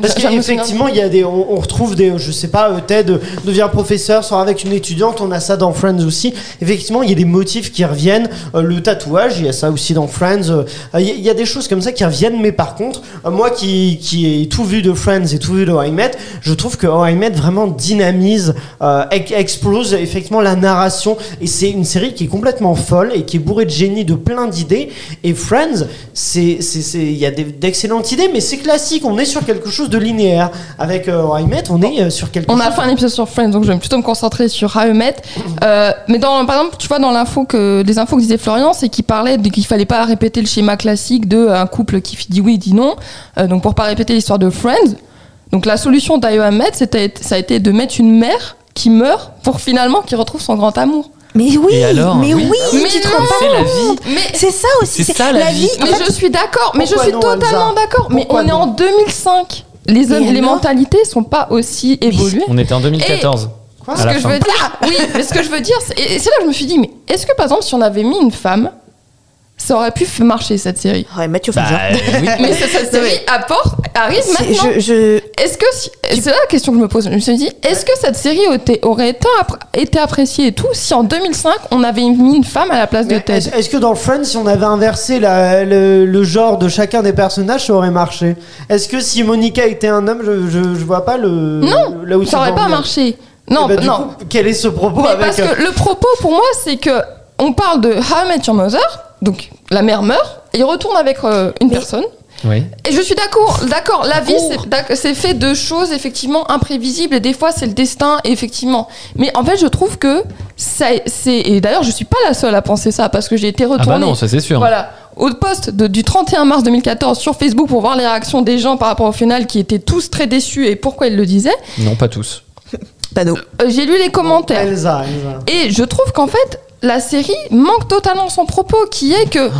Parce qu'effectivement il y a des, on, on retrouve des, je sais pas, euh, Ted devient professeur, sort avec une étudiante, on a ça dans Friends aussi. Effectivement il y a des motifs qui reviennent, Euh, le tatouage, il y a ça aussi dans Friends. Euh, y, il y a des choses comme ça qui reviennent, mais par contre euh, moi qui qui ai tout vu de Friends et tout vu de How I Met, je trouve que How I Met vraiment dynamise, euh, ex- explose effectivement la narration et c'est une série qui est complètement folle et qui est bourrée de génie, de plein d'idées. Et Friends, c'est il y a d'excellentes idées, mais c'est classique. On est sur quelque chose de linéaire. Avec euh, How I Met, on est euh, sur quelque On chose. a fait un épisode sur Friends, donc je vais plutôt me concentrer sur How I Met. Euh, mais dans, par exemple, tu vois, dans l'info que, les infos que disait Florian, c'est qu'il parlait qu'il fallait pas répéter le schéma classique de un couple qui dit oui, dit non. Euh, donc pour pas répéter l'histoire de Friends. Donc la solution d'Io Ahmed, c'était, ça a été de mettre une mère qui meurt pour finalement qu'il retrouve son grand amour. Mais oui, Et alors, mais oui. oui, Mais tu te rends pas C'est la vie. Mais, C'est ça aussi. C'est ça, la vie. En mais fait, je suis d'accord, mais je suis non, totalement d'accord. Mais on est en non 2005. Les, hommes- Et les mentalités sont pas aussi évoluées. On était en 2014. Quoi à Ce la que je veux dire, oui, mais ce que je veux dire, et c'est là que je me suis dit, mais est-ce que par exemple, si on avait mis une femme, ça aurait pu marcher cette série. Ouais, Mathieu Bah, Fraser. oui. Mais cette, cette série apporte, arrive maintenant. je, je- Est-ce que c'est là la question que je me pose. Je me suis dit, est-ce que cette série aurait- aurait été, appr- été appréciée et tout si en 2005 on avait mis une femme à la place de Ted? Est-ce que dans Friends, si on avait inversé la- le, le genre de chacun des personnages, ça aurait marché? Est-ce que si Monica était un homme, je, je, je vois pas le. Non, là où Ça aurait pas venir. marché. Non, Eh ben, du non. coup, quel est ce propos Mais avec parce euh, que le propos pour moi, c'est que on parle de How I Met Your Mother, donc la mère meurt, et il retourne avec euh, une personne. Oui. Et je suis d'accord, d'accord, la vie c'est fait de choses effectivement imprévisibles et des fois c'est le destin effectivement. Mais en fait je trouve que c'est et d'ailleurs je suis pas la seule à penser ça parce que j'ai été Ah retournée bah non, ça c'est sûr. voilà au post de- du 31 mars 2014 sur Facebook pour voir les réactions des gens par rapport au final qui étaient tous très déçus et pourquoi ils le disaient. Non, pas tous. Pas nous. Euh, J'ai lu les commentaires. Elsa, Elsa. Et je trouve qu'en fait, la série manque totalement son propos, qui est que.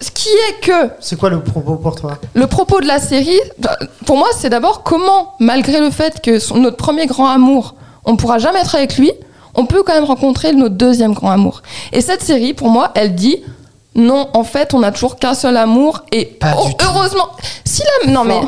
Ce qui est que C'est quoi le propos pour toi? le propos de la série, pour moi, c'est d'abord comment, malgré le fait que son- notre premier grand amour, on ne pourra jamais être avec lui, on peut quand même rencontrer notre deuxième grand amour. Et cette série, pour moi, elle dit non, en fait, on n'a toujours qu'un seul amour et Pas oh, du tout. heureusement, si la non mais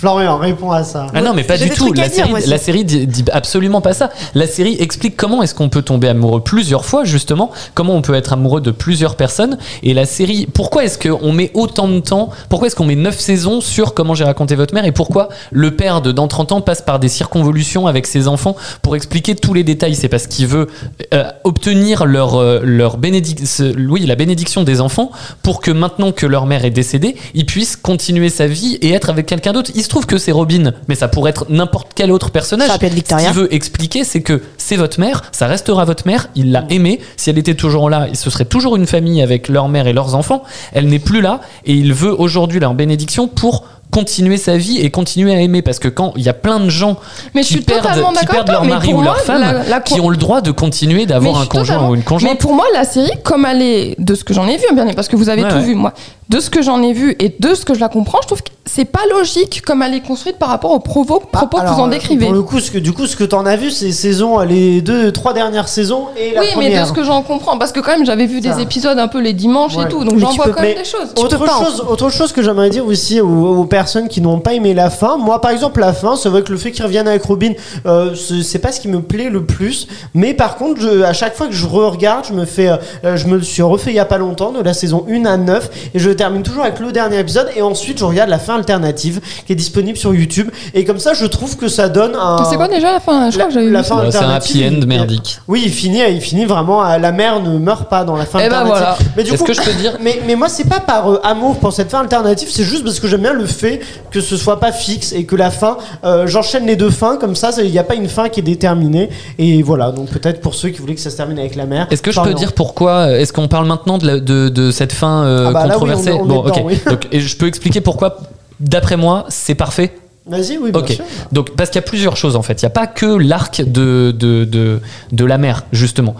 Florian, réponds à ça. Ah non, mais pas du tout. La série, la dit, dit absolument pas ça. La série explique comment est-ce qu'on peut tomber amoureux plusieurs fois, justement, comment on peut être amoureux de plusieurs personnes. Et la série, pourquoi est-ce qu'on met autant de temps, pourquoi est-ce qu'on met 9 saisons sur comment j'ai raconté votre mère et pourquoi le père de dans 30 ans passe par des circonvolutions avec ses enfants pour expliquer tous les détails? C'est parce qu'il veut euh, obtenir leur, euh, leur bénédic- ce- oui, la bénédiction des enfants pour que maintenant que leur mère est décédée, ils puissent continuer sa vie et être avec quelqu'un d'autre. Il trouve que c'est Robin, mais ça pourrait être n'importe quel autre personnage. Ça Ce qu'il veut expliquer, c'est que c'est votre mère, ça restera votre mère, il l'a aimée. Si elle était toujours là, ce serait toujours une famille avec leur mère et leurs enfants. Elle n'est plus là et il veut aujourd'hui leur bénédiction pour continuer sa vie et continuer à aimer parce que quand il y a plein de gens Mais je qui suis perdent, totalement qui d'accord perdent leur mais mari ou leur moi, femme la- la- qui ont le droit de continuer Mais d'avoir un conjoint ou une Mais conjointe pour moi, la série, comme elle est, de ce que j'en ai vu, bien parce que vous avez Ouais, tout ouais. vu, moi, de ce que j'en ai vu et de ce que je la comprends, je trouve que c'est pas logique comme elle est construite par rapport aux propos, propos Bah, que vous en décrivez. Pour le coup, ce que, du coup, ce que t'en as vu, c'est saisons, les deux, trois dernières saisons et la Oui, mais première. de ce que j'en comprends, parce que quand même, j'avais vu Ça. des épisodes un peu les dimanches Ouais. et tout, donc Mais j'en vois peux- quand même mais des choses. Autre chose, autre chose que j'aimerais dire aussi aux, aux personnes qui n'ont pas aimé la fin. Moi, par exemple, la fin, c'est vrai que le fait qu'ils reviennent avec Robin, euh, c'est pas ce qui me plaît le plus. Mais par contre, je- à chaque fois que je re-regarde, je me fais, euh, je me suis refait il y a pas longtemps, de la saison 1 à 9, et je termine toujours avec le dernier épisode. Et ensuite, je regarde la fin alternative qui est disponible sur YouTube. Et comme ça, je trouve que ça donne un. C'est quoi déjà la fin? Je crois que j'avais la vu ça. fin Ouais, C'est un happy end merdique. Oui, il finit, il finit vraiment. à- La mère ne meurt pas dans la fin Eh ben alternative. voilà. Mais du Est-ce coup, que je peux dire mais, mais moi, c'est pas par euh, amour pour cette fin alternative, c'est juste parce que j'aime bien le fait que ce soit pas fixe et que la fin, euh, j'enchaîne les deux fins comme ça, il n'y a pas une fin qui est déterminée. Et voilà, donc peut-être pour ceux qui voulaient que ça se termine avec la mère. Est-ce que je peux dire pourquoi? Est-ce qu'on parle maintenant de, la- de, de cette fin euh, Ah bah controversée? On Bon, dedans, ok. oui. Donc, et je peux expliquer pourquoi, d'après moi, c'est parfait Vas-y, oui, bien sûr. Donc, parce qu'il y a plusieurs choses en fait. Il n'y a pas que l'arc de, de, de, de la mer, justement.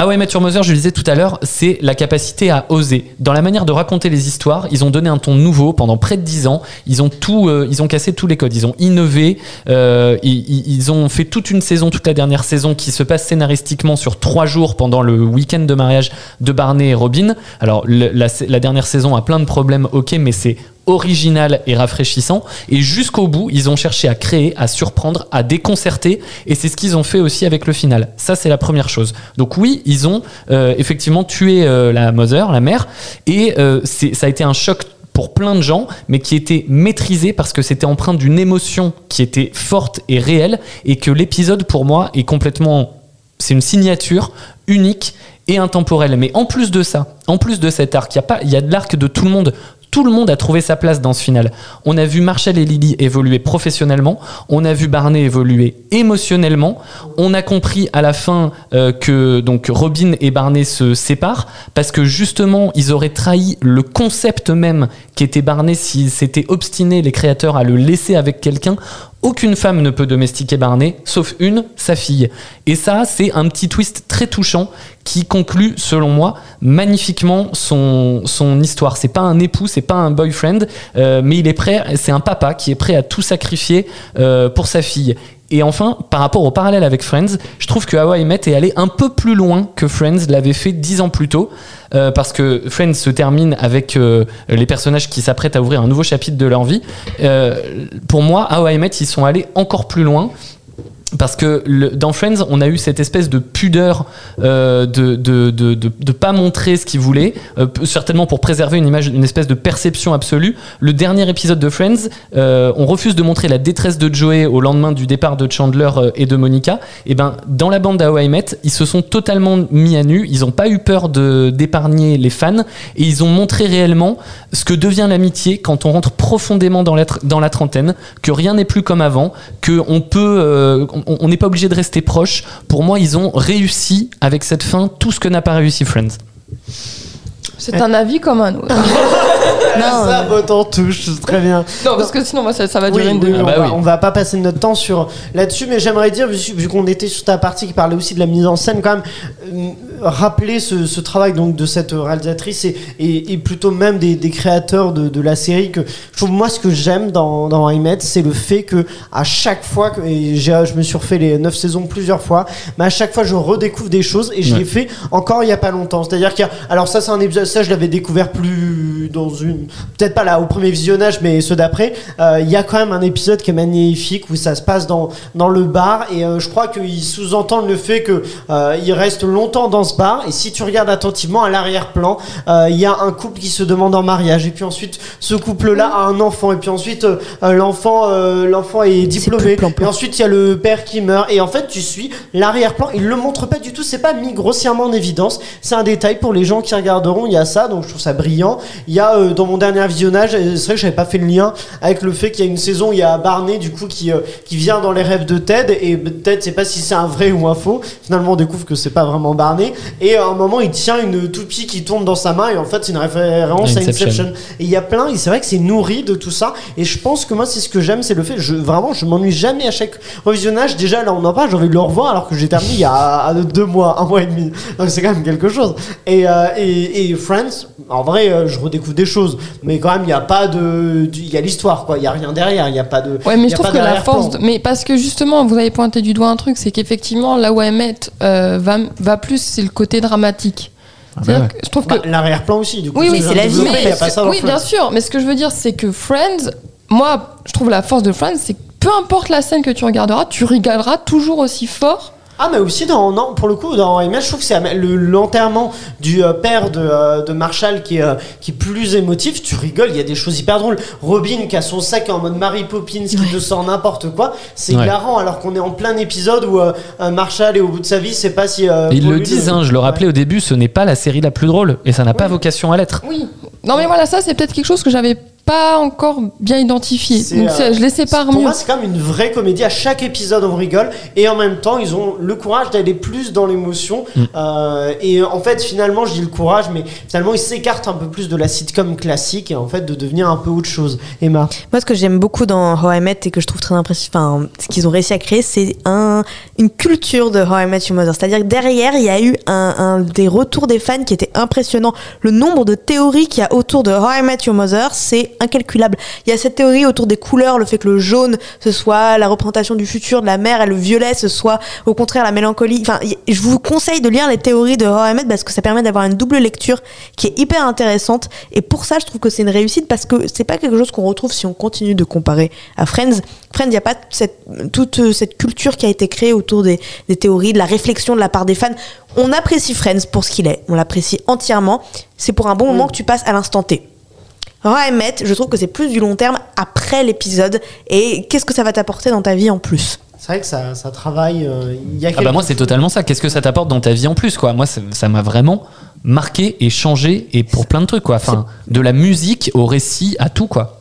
Ah ouais, Mathieu Mother, je le disais tout à l'heure, c'est la capacité à oser. Dans la manière de raconter les histoires, ils ont donné un ton nouveau pendant près de 10 ans. Ils ont tout, euh, ils ont cassé tous les codes. Ils ont innové. euh, ils, ont fait toute une saison, toute la dernière saison, qui se passe scénaristiquement sur trois jours pendant le week-end de mariage de Barney et Robin. Alors, la, la dernière saison a plein de problèmes, ok, mais c'est original et rafraîchissant. Et jusqu'au bout, ils ont cherché à créer, à surprendre, à déconcerter. Et c'est ce qu'ils ont fait aussi avec le final. Ça, c'est la première chose. Donc oui, ils ont euh, effectivement tué euh, la mother, la mère. Et euh, ça a été un choc pour plein de gens, mais qui était maîtrisé parce que c'était empreint d'une émotion qui était forte et réelle. Et que l'épisode, pour moi, est complètement... C'est une signature unique et intemporelle. Mais en plus de ça, en plus de cet arc, il y y a de l'arc de tout le monde. Tout le monde a trouvé sa place dans ce final. On a vu Marshall et Lily évoluer professionnellement. On a vu Barney évoluer émotionnellement. On a compris à la fin euh, que donc Robin et Barney se séparent parce que justement ils auraient trahi le concept même qu'était Barney s'ils s'étaient obstinés les créateurs à le laisser avec quelqu'un. Aucune femme ne peut domestiquer Barney, sauf une, sa fille. Et ça, c'est un petit twist très touchant qui conclut, selon moi, magnifiquement son, histoire. C'est pas un époux, c'est pas un boyfriend, euh, mais il est prêt, c'est un papa qui est prêt à tout sacrifier euh, pour sa fille. Et enfin, par rapport au parallèle avec Friends, je trouve que How I Met est allé un peu plus loin que Friends l'avait fait dix ans plus tôt, euh, parce que Friends se termine avec euh, les personnages qui s'apprêtent à ouvrir un nouveau chapitre de leur vie. Euh, pour moi, How I Met, ils sont allés encore plus loin. Parce que dans Friends, on a eu cette espèce de pudeur euh, de, de, de, de, pas montrer ce qu'ils voulaient, euh, certainement pour préserver une image, une espèce de perception absolue. Le dernier épisode de Friends, euh, on refuse de montrer la détresse de Joey au lendemain du départ de Chandler et de Monica. Et ben, dans la bande d'How Met, ils se sont totalement mis à nu. Ils n'ont pas eu peur d'épargner les fans et ils ont montré réellement ce que devient l'amitié quand on rentre profondément dans la, dans la trentaine, que rien n'est plus comme avant, que on peut, on n'est pas obligé de rester proche. Pour moi, ils ont réussi avec cette fin tout ce que n'a pas réussi Friends. C'est un avis comme un autre. Non, ça euh, botte en touche, c'est très bien. non, parce que sinon, moi, ça, ça va Oui, durer une oui, demi-heure. on, Ah bah va, oui. on va pas passer notre temps sur là-dessus, mais j'aimerais dire, vu, vu qu'on était sur ta partie qui parlait aussi de la mise en scène, quand même, euh, rappeler ce, ce travail donc de cette réalisatrice et, et, et plutôt même des, des créateurs de, de la série. Que je trouve moi ce que j'aime dans dans Met, c'est le fait que à chaque fois que et j'ai- je me suis refait les 9 saisons plusieurs fois, mais à chaque fois je redécouvre des choses et je Ouais. l'ai fait encore il y a pas longtemps. C'est-à-dire qu'il y a alors ça c'est un épisode, ça je l'avais découvert plus dans une peut-être pas là au premier visionnage, mais ceux d'après. Euh, Il y a quand même un épisode qui est magnifique où ça se passe dans dans le bar et euh, je crois qu'ils sous-entendent le fait que euh, il reste longtemps dans ce bar et si tu regardes attentivement à l'arrière-plan, il y a un couple qui se demande en mariage et puis ensuite ce couple-là a un enfant et puis ensuite l'enfant l'enfant est diplômé et ensuite il y a le père qui meurt et en fait tu suis l'arrière-plan. Il le montre pas du tout c'est pas mis grossièrement en évidence. C'est un détail pour les gens qui regarderont il y a ça donc je trouve ça brillant il y a euh, dans mon dernier visionnage euh, c'est vrai que j'avais pas fait le lien avec le fait qu'il y a une saison où il y a Barney du coup qui euh, qui vient dans les rêves de Ted et Ted c'est pas si c'est un vrai ou un faux finalement on découvre que c'est pas vraiment Barney et à un moment il tient une toupie qui tombe dans sa main et en fait c'est une référence à Inception. Inception et il y a plein, et c'est vrai que c'est nourri de tout ça. Et je pense que moi, c'est ce que j'aime, c'est le fait, je, vraiment, je m'ennuie jamais à chaque revisionnage. Déjà, là, on en parle, j'ai envie de le revoir alors que j'ai terminé il y a deux mois, un mois et demi. Donc c'est quand même quelque chose. Et, euh, et, et Friends, en vrai, euh, je redécouvre des choses. Mais quand même, il n'y a pas de. Il y a l'histoire, quoi. Il n'y a rien derrière. Il n'y a pas de. Ouais, mais y je trouve que la force. de- Mais parce que justement, vous avez pointé du doigt un truc, c'est qu'effectivement, là où Emmett euh, va, va plus, c'est le côté dramatique. Ouais. que je trouve que. Bah, L'arrière-plan aussi, du coup. Oui, oui, c'est la vie, mais il y a pas ça dans oui, bien sûr, mais ce que je veux dire, c'est que Friends, moi, je trouve la force de Friends, c'est que peu importe la scène que tu regarderas, tu rigoleras toujours aussi fort. Ah mais aussi dans non pour le coup dans Image je trouve que c'est le- l'enterrement du euh, père de, euh, de Marshall qui est euh, qui est plus émotif tu rigoles il y a des choses hyper drôles Robin qui a son sac en mode Mary Poppins qui te sort n'importe quoi c'est Ouais. hilarant alors qu'on est en plein épisode où Marshall est au bout de sa vie c'est pas si euh, Et ils le disent, hein, je le rappelais au début, ce n'est pas la série la plus drôle et ça n'a pas vocation à l'être. Oui. Non, mais voilà, ça, c'est peut-être quelque chose que j'avais pas encore bien identifié. Donc, euh, je les sépare Pour mieux. moi, c'est quand même une vraie comédie. À chaque épisode, on rigole. Et en même temps, ils ont le courage d'aller plus dans l'émotion. Mm. Euh, et en fait, finalement, je dis le courage, mais finalement, ils s'écartent un peu plus de la sitcom classique et en fait, de devenir un peu autre chose. Emma? Moi, ce que j'aime beaucoup dans How I Met et que je trouve très impressionnant, enfin, ce qu'ils ont réussi à créer, c'est un, une culture de How I Met Your Mother. C'est-à-dire que derrière, il y a eu un, un des retours des fans qui était impressionnant. Le nombre de théories qu'il y a autour de How I Met Your Mother, c'est incalculable. Il y a cette théorie autour des couleurs, le fait que le jaune, ce soit la représentation du futur de la mer et le violet, ce soit au contraire la mélancolie. Enfin, je vous conseille de lire les théories de Met parce que ça permet d'avoir une double lecture qui est hyper intéressante. Et pour ça, je trouve que c'est une réussite parce que c'est pas quelque chose qu'on retrouve si on continue de comparer à Friends. Friends, il n'y a pas cette, toute euh, cette culture qui a été créée autour des, des théories, de la réflexion de la part des fans. On apprécie Friends pour ce qu'il est. On l'apprécie entièrement. C'est pour un bon moment que tu passes à l'instant T. How I Met, je trouve que c'est plus du long terme après l'épisode. Et qu'est-ce que ça va t'apporter dans ta vie en plus? C'est vrai que ça, ça travaille. euh, Il y a Ah bah moi c'est totalement ça. Qu'est-ce que ça t'apporte dans ta vie en plus quoi? Moi ça ça m'a vraiment marqué et changé et pour plein de trucs quoi. Enfin de la musique au récit à tout quoi.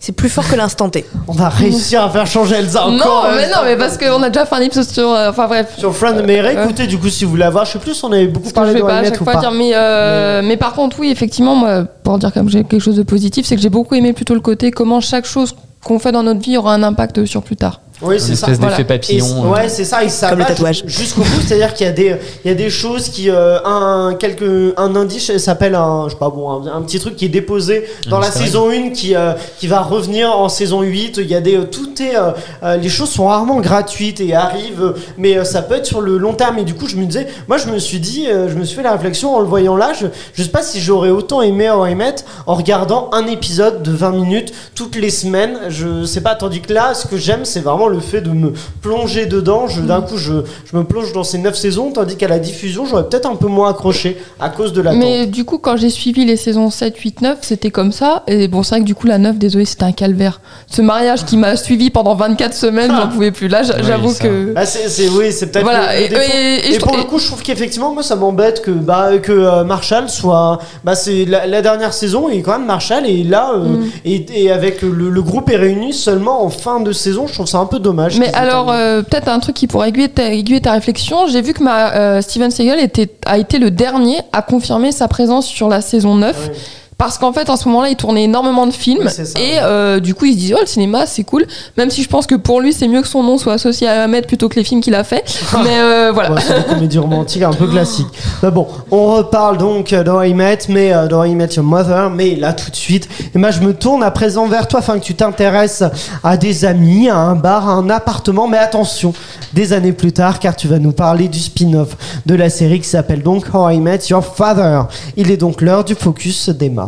C'est plus fort que l'instant T. On va réussir à faire changer Elsa encore. non, mais non, mais parce qu'on a déjà fait un épisode sur. euh, Enfin, bref. Sur Friends, mais réécoutez du coup si vous voulez avoir. Je sais plus on avait beaucoup Parce que je parlé vais de pas à Hamlet chaque ou fois pas. dire, mais, euh, mais par contre, oui, effectivement, moi, pour dire comme j'ai quelque chose de positif, c'est que j'ai beaucoup aimé plutôt le côté comment chaque chose qu'on fait dans notre vie aura un impact sur plus tard. Oui, c'est ça. espèce d'effet Voilà. Et papillon. c- euh. ouais, c'est ça. Et ça Comme le tatouage. jusqu'au bout. C'est-à-dire qu'il y a des, il y a des choses qui, euh, un, quelques, un indice s'appelle un, je sais pas bon, un, un petit truc qui est déposé dans la saison 1 qui, euh, qui va revenir en saison 8. Il y a des, euh, tout est, euh, euh, les choses sont rarement gratuites et arrivent, mais euh, ça peut être sur le long terme. Et du coup, je me disais, moi, je me suis dit, euh, je me suis fait la réflexion en le voyant là. Je, je sais pas si j'aurais autant aimé I Met en regardant un épisode de 20 minutes toutes les semaines. Je sais pas, tandis que là, ce que j'aime, c'est vraiment le fait de me plonger dedans. Je, d'un coup, je, je me plonge dans ces 9 saisons, tandis qu'à la diffusion, j'aurais peut-être un peu moins accroché à cause de l'attente. Mais du coup, quand j'ai suivi les saisons 7, 8, 9, c'était comme ça. Et bon, c'est vrai que du coup, la 9, désolé, c'était un calvaire. Ce mariage qui m'a suivi pendant 24 semaines, j'en pouvais plus. Là, j'a- Oui, j'avoue ça. que. Ah, c'est, c'est- oui, c'est peut-être Voilà, le- le et- et- et Et, je pour le coup, je trouve qu'effectivement, moi, ça m'embête que, bah, que euh, Marshall soit. Bah, c'est la, la dernière saison, et quand même Marshall, et là, euh, Mm. et, et avec le, le groupe est réuni seulement en fin de saison, je trouve ça un peu dommage. Mais alors, euh, peut-être un truc qui pourrait aiguiller ta, aiguiller ta réflexion. J'ai vu que ma, euh, Steven Seagal était, a été le dernier à confirmer sa présence sur la saison 9. Ouais. Parce qu'en fait, en ce moment-là, il tournait énormément de films. Oui, c'est ça, et ouais. euh, du coup, il se disait, oh, le cinéma, c'est cool. Même si je pense que pour lui, c'est mieux que son nom soit associé à Ahmed plutôt que les films qu'il a fait. Mais euh, voilà. Ouais, c'est des comédies romantiques un peu classiques. Mais bon, on reparle donc dans I Met, mais euh, dans I Met Your Mother, mais là tout de suite, et moi je me tourne à présent vers toi afin que tu t'intéresses à des amis, à un bar, à un appartement, mais attention, des années plus tard, car tu vas nous parler du spin-off de la série qui s'appelle donc How I Met Your Father. Il est donc l'heure du focus d'Emma.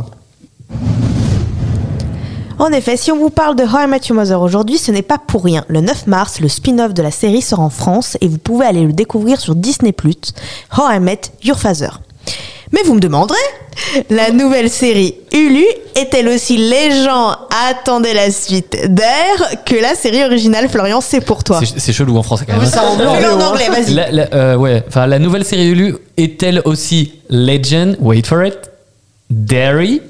En effet, si on vous parle de How I Met Your Mother aujourd'hui, ce n'est pas pour rien. Le 9 mars, le spin-off de la série sort en France et vous pouvez aller le découvrir sur Disney+, How I Met Your Father. Mais vous me demanderez, la nouvelle série Hulu est-elle aussi les gens attendaient la suite d'air que la série originale Florian, c'est pour toi C'est chelou en français quand même. ça en Fais-le en hein. anglais, vas-y. La, la- euh, ouais, enfin la nouvelle série Hulu est-elle aussi Legend, wait for it, Dairy,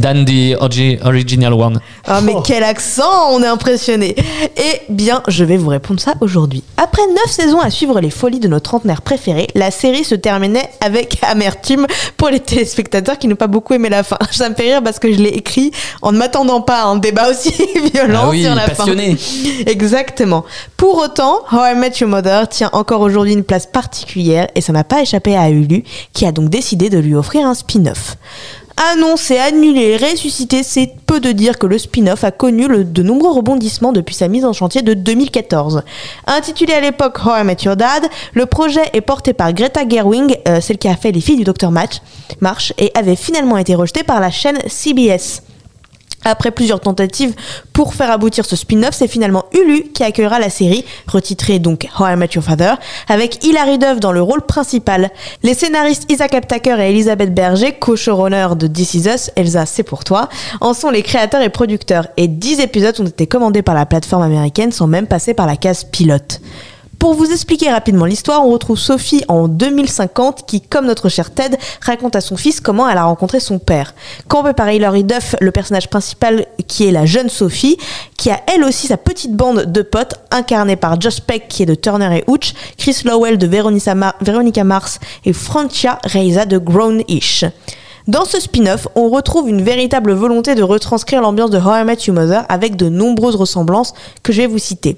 than the original one Ah mais Oh. quel accent, on est impressionné. Eh bien, je vais vous répondre ça aujourd'hui. Après 9 saisons à suivre les folies de nos trentenaires préférés, la série se terminait avec amertume pour les téléspectateurs qui n'ont pas beaucoup aimé la fin. Ça me fait rire parce que je l'ai écrit en ne m'attendant pas à un débat aussi violent Ah oui, sur la passionné. fin. Exactement. Pour autant, How I Met Your Mother tient encore aujourd'hui une place particulière et ça n'a pas échappé à Hulu qui a donc décidé de lui offrir un spin-off. Annoncé, annulé, ressuscité, c'est peu de dire que le spin-off a connu de nombreux rebondissements depuis sa mise en chantier de 2014. Intitulé à l'époque How I Met Your Dad, le projet est porté par Greta Gerwig, euh, celle qui a fait Les filles du Dr. Match, March, et avait finalement été rejeté par la chaîne CBS. Après plusieurs tentatives pour faire aboutir ce spin-off, c'est finalement Hulu qui accueillera la série, retitrée donc How I Met Your Father, avec Hilary Duff dans le rôle principal. Les scénaristes Isaac Aptaker et Elisabeth Berger, co-showrunners de This Is Us, Elsa c'est pour toi, en sont les créateurs et producteurs, et 10 épisodes ont été commandés par la plateforme américaine sans même passer par la case pilote. Pour vous expliquer rapidement l'histoire, on retrouve Sophie en 2050 qui, comme notre cher Ted, raconte à son fils comment elle a rencontré son père. Campé par Hilary Duff, le personnage principal qui est la jeune Sophie, qui a elle aussi sa petite bande de potes incarnée par Josh Peck qui est de Turner et Hooch, Chris Lowell de Veronica, Mar- Veronica Mars et Francia Reiza de Grown-ish. Dans ce spin-off, on retrouve une véritable volonté de retranscrire l'ambiance de How I Met Your Mother avec de nombreuses ressemblances que je vais vous citer.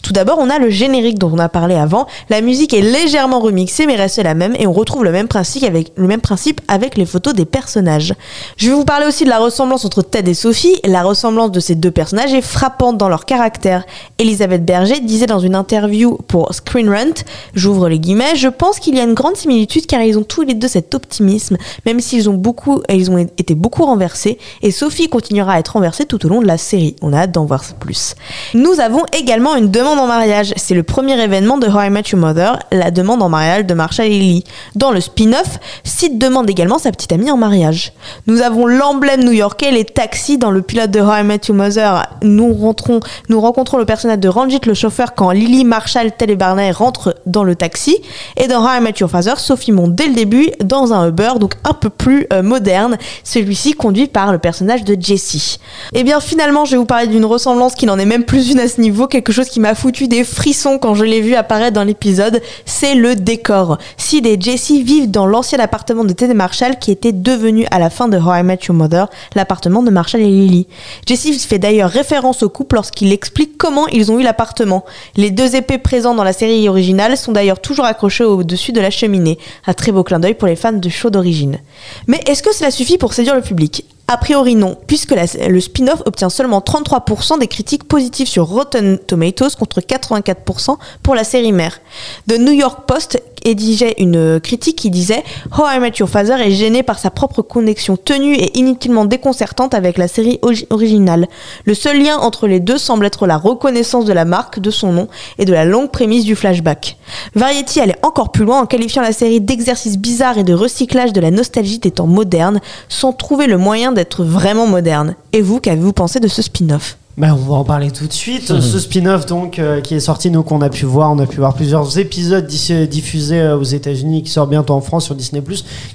Tout d'abord, on a le générique dont on a parlé avant. La musique est légèrement remixée mais reste la même et on retrouve le même principe avec, le même principe avec les photos des personnages. Je vais vous parler aussi de la ressemblance entre Ted et Sophie. La ressemblance de ces deux personnages est frappante dans leur caractère. Elisabeth Berger disait dans une interview pour Screen Rant, j'ouvre les guillemets, je pense qu'il y a une grande similitude car ils ont tous les deux cet optimisme, même s'ils ont beaucoup, ils ont été beaucoup renversés et Sophie continuera à être renversée tout au long de la série. On a hâte d'en voir plus. Nous avons également une demande en mariage. C'est le premier événement de How I Met Your Mother, la demande en mariage de Marshall et Lily. Dans le spin-off, Sid demande également sa petite amie en mariage. Nous avons l'emblème new-yorkais, les taxis dans le pilote de How I Met Your Mother. Nous rencontrons le personnage de Ranjit, le chauffeur, quand Lily, Marshall, Ted et Barney rentrent dans le taxi. Et dans How I Met Your Father, Sophie monte dès le début dans un Uber, donc un peu plus euh, moderne, celui-ci conduit par le personnage de Jessie. Et bien finalement, je vais vous parler d'une ressemblance qui n'en est même plus une à ce niveau, quelque chose qui m'a foutu des frissons quand je l'ai vu apparaître dans l'épisode, c'est le décor. Sid et Jessie vivent dans l'ancien appartement de Ted Marshall qui était devenu à la fin de How I Met Your Mother l'appartement de Marshall et Lily. Jessie fait d'ailleurs référence au couple lorsqu'il explique comment ils ont eu l'appartement. Les deux épées présentes dans la série originale sont d'ailleurs toujours accrochées au-dessus de la cheminée. Un très beau clin d'œil pour les fans de show d'origine. Mais est-ce que cela suffit pour séduire le public? A priori non, puisque le spin-off obtient seulement 33% des critiques positives sur Rotten Tomatoes contre 84% pour la série mère. The New York Post édigeait une critique qui disait How I Met Your Father est gêné par sa propre connexion tenue et inutilement déconcertante avec la série originale. Le seul lien entre les deux semble être la reconnaissance de la marque, de son nom et de la longue prémisse du flashback. Variety allait encore plus loin en qualifiant la série d'exercice bizarre et de recyclage de la nostalgie des temps modernes, sans trouver le moyen d'être vraiment moderne. Et vous, qu'avez-vous pensé de ce spin-off? Bah, on va en parler tout de suite. Mhm. Ce spin-off donc euh, qui est sorti, nous qu'on a pu voir, on a pu voir plusieurs épisodes dis- diffusés euh, aux États-Unis, qui sort bientôt en France sur Disney+.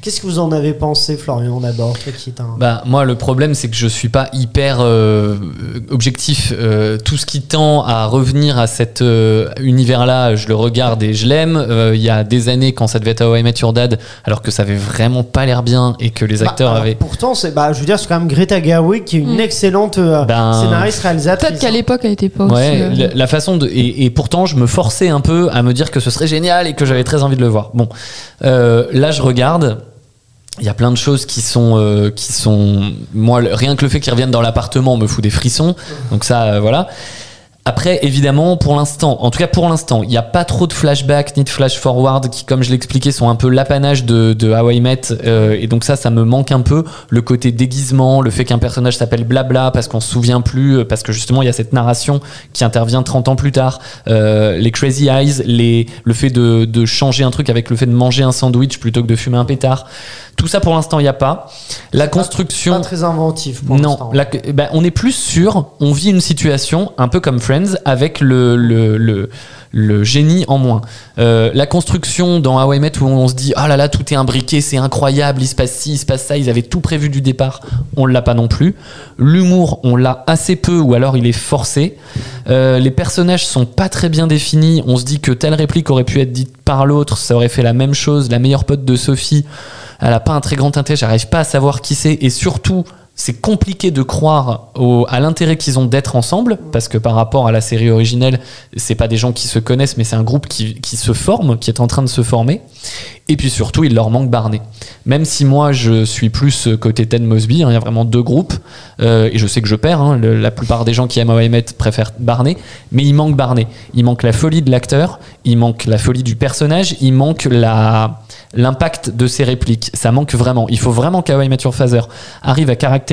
Qu'est-ce que vous en avez pensé, Florian D'abord, toi qui est un. Bah moi le problème c'est que je suis pas hyper euh, objectif. Euh, tout ce qui tend à revenir à cet euh, univers-là, je le regarde et je l'aime. Euh, Il y a des années quand ça devait être How I Met Your Dad, alors que ça avait vraiment pas l'air bien et que les Bah, acteurs avaient. Pourtant, c'est, bah, je veux dire, c'est quand même Greta Gerwig qui est une Mm. excellente euh, Ben, scénariste réalisatrice. Peut-être qu'à l'époque, elle était pas aussi. Ouais, euh, la, la façon de et, et pourtant je me forçais un peu à me dire que ce serait génial et que j'avais très envie de le voir. Bon, euh, là je regarde. Il y a plein de choses qui sont euh, qui sont moi rien que le fait qu'ils reviennent dans l'appartement me fout des frissons. Donc ça euh, voilà. Après, évidemment, pour l'instant, en tout cas pour l'instant, il n'y a pas trop de flashbacks ni de flash forward qui, comme je l'expliquais, sont un peu l'apanage de, de How I Met. euh, et donc ça, ça me manque un peu. Le côté déguisement, le fait qu'un personnage s'appelle Blabla parce qu'on se souvient plus, euh, parce que justement, il y a cette narration qui intervient 30 ans plus tard. Euh, les Crazy Eyes, les, le fait de, de changer un truc avec le fait de manger un sandwich plutôt que de fumer un pétard. Tout ça, pour l'instant, il n'y a pas. La construction... Pas très inventif pour Non, la- bah, on est plus sur, on vit une situation un peu comme Friends avec le, le, le, le génie en moins. Euh, la construction dans How I Met où on se dit ah là là tout est imbriqué, c'est incroyable, il se passe ci, il se passe ça, ils avaient tout prévu du départ, on l'a pas non plus. L'humour, on l'a assez peu ou alors il est forcé. Euh, les personnages sont pas très bien définis. On se dit que telle réplique aurait pu être dite par l'autre, ça aurait fait la même chose. La meilleure pote de Sophie, elle a pas un très grand intérêt, j'arrive pas à savoir qui c'est et surtout c'est compliqué de croire au- à l'intérêt qu'ils ont d'être ensemble parce que par rapport à la série originelle c'est pas des gens qui se connaissent mais c'est un groupe qui, qui se forme qui est en train de se former. Et puis surtout il leur manque Barney. Même si moi je suis plus côté Ted Mosby hein, il y a vraiment deux groupes euh, et je sais que je perds hein, le- la plupart des gens qui aiment How préfèrent Barney mais il manque Barney. Il manque la folie de l'acteur il manque la folie du personnage il manque la l'impact de ses répliques. Ça manque vraiment. Il faut vraiment qu'How I Met Your Father arrive à caractériser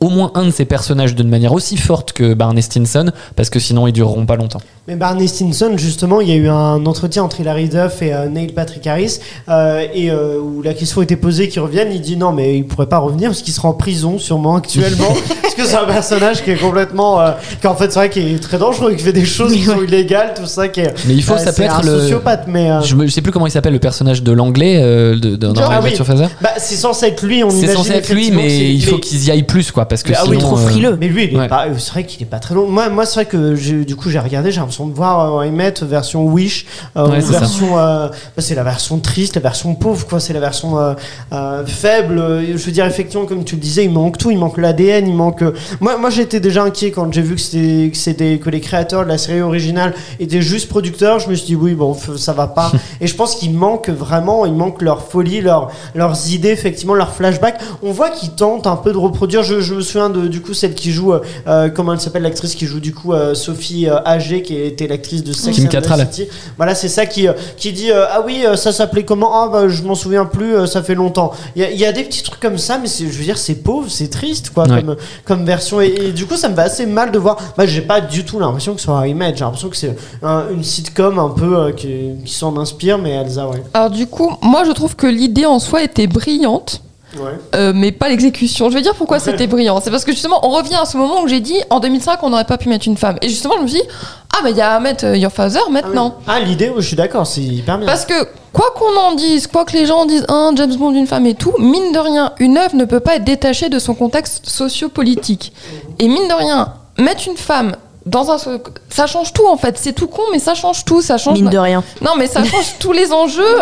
au moins un de ses personnages d'une manière aussi forte que Barney Stinson parce que sinon ils dureront pas longtemps Mais Barney Stinson, justement, il y a eu un entretien entre Hilary Duff et euh, Neil Patrick Harris, euh, et euh, où la question était posée qu'il revienne. Il dit non, mais il pourrait pas revenir parce qu'il sera en prison sûrement actuellement, parce que c'est un personnage qui est complètement, euh, qui en fait c'est vrai qui est très dangereux, qui fait des choses qui sont illégales, tout ça. Qui est, mais il faut euh, ça peut être un le sociopathe, mais euh, je, me- je sais plus comment il s'appelle le personnage de l'anglais euh, de, dans Ah oui. Bah, c'est censé être lui. On c'est censé être lui mais il faut qu'ils y aillent plus quoi parce que Ah sinon oui, trop euh, frileux. Mais lui, il est Ouais. pas- c'est vrai qu'il est pas très long. Moi, moi c'est vrai que du coup, j'ai regardé, j'ai de voir euh, Met version Wish, euh, Ouais, ou version. euh, bah, c'est la version triste, la version pauvre, quoi. C'est la version euh, faible. Je veux dire, effectivement, comme tu le disais, il manque tout. Il manque l'ADN, il manque. Moi, moi, j'étais déjà inquiet quand j'ai vu que c'était que c'était que les créateurs de la série originale étaient juste producteurs. Je me suis dit oui, bon, ça va pas. Et je pense qu'il manque vraiment, il manque leur folie, leur, leurs idées, effectivement, leurs flashbacks. On voit qu'ils tentent un peu de reproduire. Je, je me souviens de du coup celle qui joue, comment elle s'appelle l'actrice qui joue du coup Sophie Agé, qui était l'actrice de Sex Kim and the Cattrall. City. Voilà, c'est ça qui euh, qui dit euh, ah oui, euh, ça s'appelait comment? Ah bah je m'en souviens plus, ça fait longtemps. Il y, a- il y a des petits trucs comme ça, mais je veux dire c'est pauvre, c'est triste quoi Ouais. comme comme version. Et, et du coup ça me fait assez mal de voir. Moi j'ai pas du tout l'impression que ce soit un remake. J'ai l'impression que c'est un- une sitcom un peu euh, qui, qui s'en inspire, mais Elsa ouais. Alors du coup, moi je trouve que l'idée en soi était brillante. Ouais. Euh, mais pas l'exécution. Je vais dire pourquoi c'était brillant. C'est parce que justement, on revient à ce moment où j'ai dit en 2005, on n'aurait pas pu mettre une femme. Et justement, je me suis dit, Ah, mais il y a Ahmed euh, Your Father maintenant. Ah, l'idée, je suis d'accord, c'est hyper bien. Parce que, quoi qu'on en dise, quoi que les gens disent, un James Bond, une femme et tout, mine de rien, une œuvre ne peut pas être détachée de son contexte sociopolitique. Et mine de rien, mettre une femme dans un. Ça change tout en fait. C'est tout con, mais ça change tout. Ça change. Mine de rien. Non, mais ça change tous les enjeux.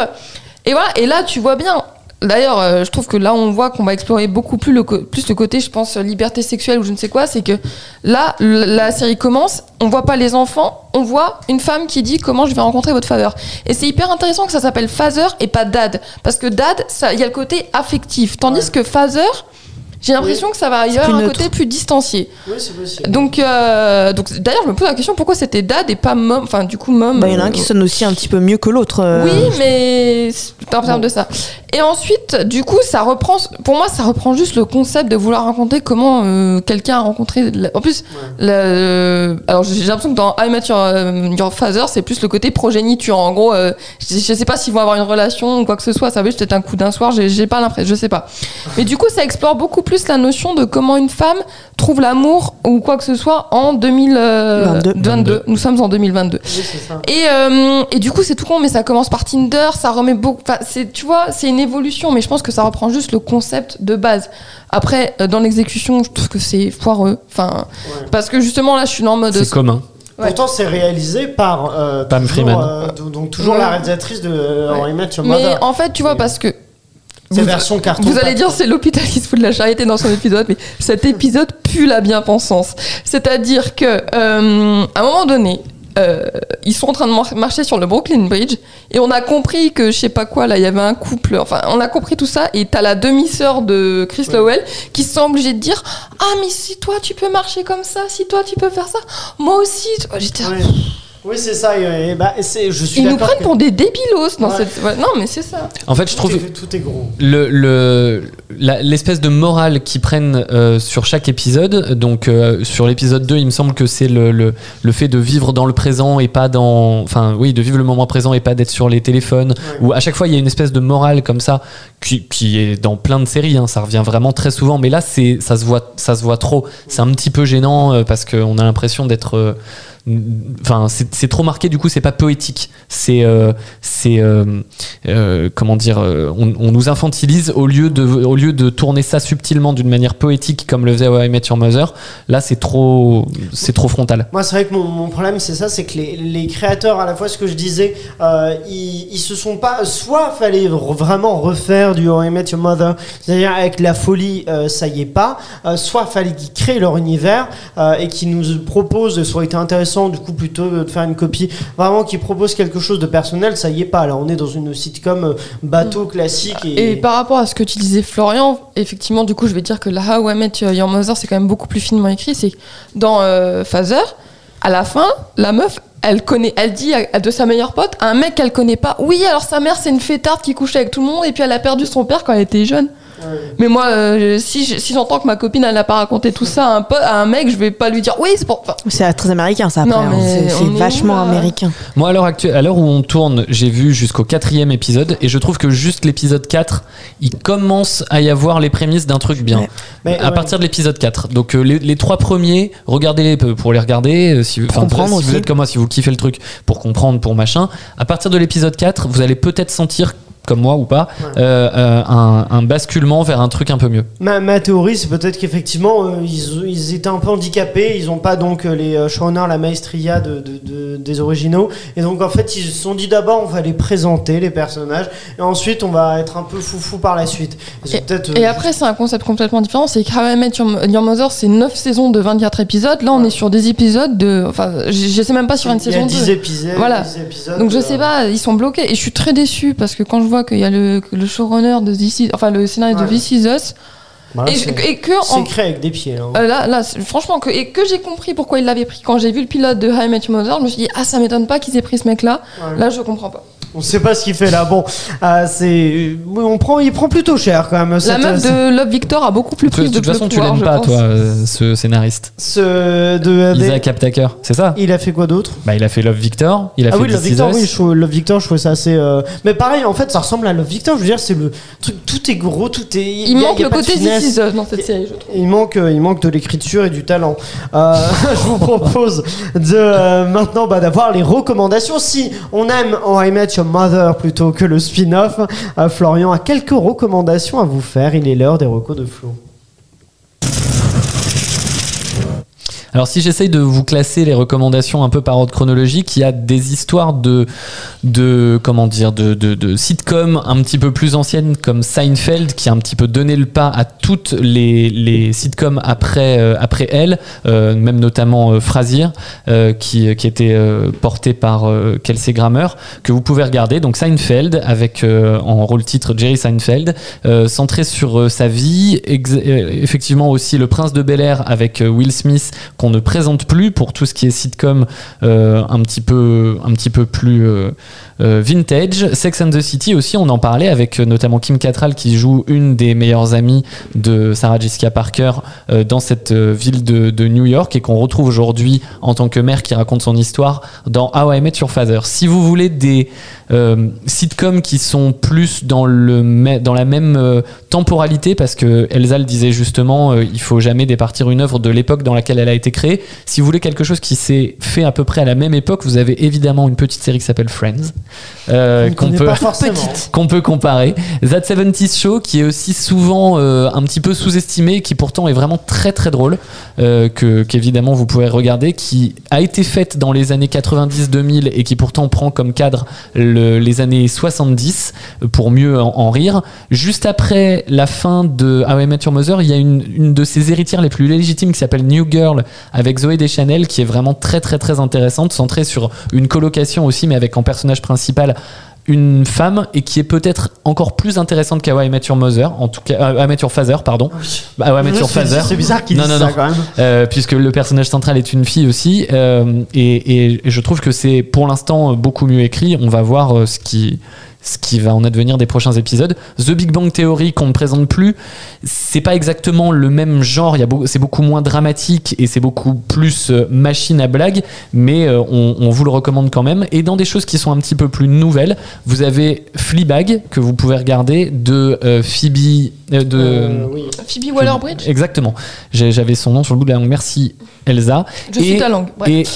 Et voilà. Et là, tu vois bien. D'ailleurs, euh, je trouve que là, on voit qu'on va explorer beaucoup plus le, co- plus le côté, je pense, euh, liberté sexuelle ou je ne sais quoi. C'est que là, la série commence, on voit pas les enfants, on voit une femme qui dit comment je vais rencontrer votre faveur. Et c'est hyper intéressant que ça s'appelle father et pas dad. Parce que dad, ça- il y a le côté affectif. Tandis que father, j'ai l'impression que ça va y C'est avoir plus un côté plus distancié. Oui, c'est possible. Donc, euh, donc d'ailleurs, je me pose la question pourquoi c'était dad et pas mom. Enfin, du coup, mom. Bah, il y en a un euh, qui sonne aussi un petit peu mieux que l'autre. euh. oui, mais c'est en termes de ça. Et ensuite, du coup, ça reprend. Pour moi, ça reprend juste le concept de vouloir raconter comment euh, quelqu'un a rencontré. la- En plus, le- alors j'ai l'impression que dans I Met Your, euh, Your Father, c'est plus le côté progéniture. En gros, euh, je, je sais pas s'ils vont avoir une relation ou quoi que ce soit. Ça va juste être un coup d'un soir. J'ai pas l'impression. Je sais pas. Mais du coup, ça explore beaucoup plus la notion de comment une femme trouve l'amour ou quoi que ce soit en 2022. 22. Nous sommes en 2022. Oui, c'est ça. Et, euh, et du coup, c'est tout con, mais ça commence par Tinder, ça remet beaucoup. Enfin, tu vois, c'est une évolution, mais je pense que ça reprend juste le concept de base. Après, euh, dans l'exécution, je trouve que c'est foireux. Enfin, Ouais. parce que justement, là, je suis en mode. C'est commun. Ouais. Pourtant, c'est réalisé par euh, Pam toujours, Freeman. euh, do- donc toujours Ouais. la réalisatrice de euh, Ouais. How I Met Your Mais Mother. en fait, tu vois, parce que. C'est vous- version carton. Vous allez dire c'est l'hôpital qui se fout de la charité dans son épisode, mais cet épisode pue la bien-pensance. C'est-à-dire que euh, à un moment donné, euh, ils sont en train de mar- marcher sur le Brooklyn Bridge et on a compris que je sais pas quoi là, il y avait un couple. Enfin, on a compris tout ça et t'as la demi-sœur de Chris Lowell qui se sent obligée de dire ah mais si toi tu peux marcher comme ça, si toi tu peux faire ça, moi aussi. J'étais Ouais. Oui, c'est ça. Et, bah, et c'est- je suis ils nous prennent que pour des débilos dans Ouais. cette. ouais, non mais c'est ça. En fait, je trouve est, tout est gros. le le- la- l'espèce de morale qu'ils prennent euh, sur chaque épisode. Donc euh, sur l'épisode 2, il me semble que c'est le, le, le fait de vivre dans le présent et pas dans enfin oui, de vivre le moment présent et pas d'être sur les téléphones Ouais. Ou à chaque fois il y a une espèce de morale comme ça qui, qui est dans plein de séries hein, ça revient vraiment très souvent mais là c'est ça se voit ça se voit trop c'est un petit peu gênant euh, parce qu'on a l'impression d'être euh, enfin c'est trop marqué du coup c'est pas poétique c'est euh, c'est euh, euh, comment dire on, nous infantilise au lieu de au lieu de tourner ça subtilement d'une manière poétique comme le faisait I Met Your Mother là c'est trop c'est trop frontal Moi, c'est vrai que mon, problème, c'est ça, c'est que les, créateurs, à la fois, ce que je disais, ils, ils se sont pas. Soit fallait vraiment refaire du I Met Your Mother, c'est-à-dire avec la folie, ça y est pas. soit fallait qu'ils créent leur univers et qu'ils nous proposent, aurait été intéressant, du coup, plutôt de faire une copie, vraiment qu'ils proposent quelque chose de personnel, ça y est pas. Là, on est dans une sitcom euh, bateau classique et. Par rapport à ce que tu disais, Florian, effectivement, du coup, je vais dire que la How I Met Your Mother, c'est quand même beaucoup plus finement écrit. C'est dans euh, Phaser, à la fin, la meuf, elle connaît, elle dit à, de sa meilleure pote, un mec qu'elle connaît pas. Oui, alors sa mère, c'est une fêtarde qui couchait avec tout le monde et puis elle a perdu son père quand elle était jeune. Mais moi, euh, si, je- si j'entends que ma copine, elle n'a pas raconté tout ça à un, pote, à un mec, je vais pas lui dire oui, c'est pour. enfin, C'est très américain ça après. Non, hein. mais C'est- on C'est est où, vachement là américain. Moi, à l'heure actuelle, à l'heure où on tourne, j'ai vu jusqu'au quatrième épisode et je trouve que juste l'épisode 4, il commence à y avoir les prémices d'un truc bien. Ouais. Mais, à ouais. partir de l'épisode 4. Donc euh, les, les trois premiers, regardez-les peu pour les regarder. euh, si, vous- enfin, comprendre si vous aussi. êtes comme moi, si vous kiffez le truc, pour comprendre, pour machin. À partir de l'épisode 4, vous allez peut-être sentir, comme moi ou pas, Ouais. euh, euh, un, un basculement vers un truc un peu mieux. Ma, ma théorie, c'est peut-être qu'effectivement, euh, ils, ils étaient un peu handicapés. Ils n'ont pas donc les euh, showrunners, la maestria de, de- de- des originaux. Et donc, en fait, ils se sont dit d'abord, on va les présenter, les personnages. Et ensuite, on va être un peu foufou par la suite. Euh, Et après, c'est un concept complètement différent. C'est que How I Met Your, Your Mother, c'est 9 saisons de 24 épisodes. Là, on est sur des épisodes de. Enfin, je sais même pas sur une il y a saison 10 2. épisodes. Voilà. 10 épisodes, Donc je euh, sais pas, ils sont bloqués. Et je suis très déçue parce que quand je vois qu'il y a le, le showrunner de This Is- enfin le scénario Ouais. de This Is Us, voilà, et, que c'est en- écrit avec des pieds. hein. euh, là, là, franchement, que, et que j'ai compris pourquoi il l'avait pris quand j'ai vu le pilote de Met Your Mother, je me suis dit, ah, ça m'étonne pas qu'ils aient pris ce mec-là. Ouais. Là, je comprends pas. On sait pas ce qu'il fait là. Bon, euh, c'est, on prend, il prend plutôt cher quand même. La cette- meuf de Love Victor a beaucoup plus De pris de toute façon, tu l'aimes pas, pense. toi, euh, ce scénariste. Ce de. Isaac Aptaker, c'est ça? Il a fait quoi d'autre? Bah, il a fait Love Victor, il a Ah fait oui, Love Victor, oui, je trouve, Love Victor, je trouvais ça assez. euh, Mais pareil, en fait, ça ressemble à Love Victor. Je veux dire, c'est le truc, tout est gros, tout est. Il a- manque a le de côté. This dans cette série, je trouve. Il manque, euh, il manque de l'écriture et du talent. Euh, je vous propose de euh, maintenant bah, d'avoir les recommandations. Si on aime Oh I Your Mother plutôt que le spin-off, euh, Florian a quelques recommandations à vous faire. Il est l'heure des recos de Flo. Alors si j'essaye de vous classer les recommandations un peu par ordre chronologique, il y a des histoires de, de de, sitcoms un petit peu plus anciennes comme Seinfeld qui a un petit peu donné le pas à toutes les, sitcoms après, euh, elle, euh, même notamment euh, Frasier qui, était porté par Kelsey Grammer que vous pouvez regarder. Donc Seinfeld avec en rôle titre Jerry Seinfeld, centré sur sa vie, effectivement aussi Le Prince de Bel Air avec Will Smith qu'on ne présente plus pour tout ce qui est sitcom euh, un petit peu un petit peu plus euh, euh, vintage. Sex and the City aussi, on en parlait avec notamment Kim Cattrall qui joue une des meilleures amies de Sarah Jessica Parker dans cette ville de, New York et qu'on retrouve aujourd'hui en tant que mère qui raconte son histoire dans How I Met Your Father. Si vous voulez des sitcoms qui sont plus dans, le, dans la même temporalité, parce que Elsa le disait justement, il faut jamais départir une œuvre de l'époque dans laquelle elle a été créée. Si vous voulez quelque chose qui s'est fait à peu près à la même époque, vous avez évidemment une petite série qui s'appelle Friends, euh, qu'on connaît peut qu'on peut comparer. That 70 Show, qui est aussi souvent euh, un petit peu sous-estimé, qui pourtant est vraiment très très drôle, euh, que qu'évidemment vous pouvez regarder, qui a été faite dans les années 90-2000 et qui pourtant prend comme cadre le- les années 70 pour mieux en, en rire. Juste après la fin de How I Met Your Mother, il y a une, une de ses héritières les plus légitimes qui s'appelle New Girl avec Zoé Deschanel, qui est vraiment très très très intéressante, centrée sur une colocation aussi, mais avec en personnage principal une femme et qui est peut-être encore plus intéressante Met Your Mother, en tout cas, euh, Father, pardon. Bah, suis dit, Father. C'est bizarre qu'il dise non, ça quand même. Euh, puisque le personnage central est une fille aussi, euh, et, et je trouve que c'est pour l'instant beaucoup mieux écrit. On va voir euh, ce qui ce qui va en advenir des prochains épisodes. The Big Bang Theory qu'on ne présente plus, c'est pas exactement le même genre. C'est beaucoup moins dramatique et c'est beaucoup plus euh, machine à blague, mais euh, on, on vous le recommande quand même. Et dans des choses qui sont un petit peu plus nouvelles, vous avez Fleabag que vous pouvez regarder de euh, Phoebe euh, de Euh, oui. Phoebe Waller-Bridge? Exactement. J'avais son nom sur le bout de la langue. Merci Elsa. Je suis ta langue. Ouais. Et,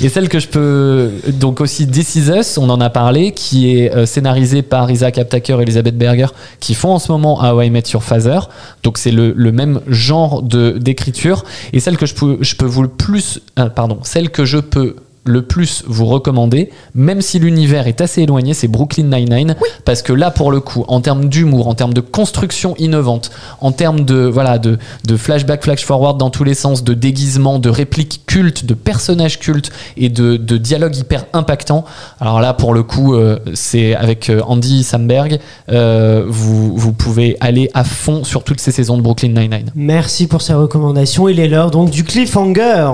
et celle que je peux donc aussi This Is Us, on en a parlé, qui est euh, scénarisée par Isaac Aptaker et Elizabeth Berger, qui font en ce moment How I Met Your Father. Donc c'est le, le même genre de d'écriture. Et celle que je peux, je peux vous le plus, euh, pardon, celle que je peux le plus vous recommander, même si l'univers est assez éloigné, c'est Brooklyn Nine-Nine, parce que là, pour le coup, en termes d'humour, en termes de construction innovante, en termes de, voilà, de, de flashback, flash forward dans tous les sens, de déguisement, de répliques cultes, de personnages cultes et de, de dialogues hyper impactants. Alors là, pour le coup, euh, c'est avec euh, Andy Samberg, euh, vous, vous pouvez aller à fond sur toutes ces saisons de Brooklyn Nine-Nine. Merci pour ces recommandations. Il est l'heure donc du cliffhanger.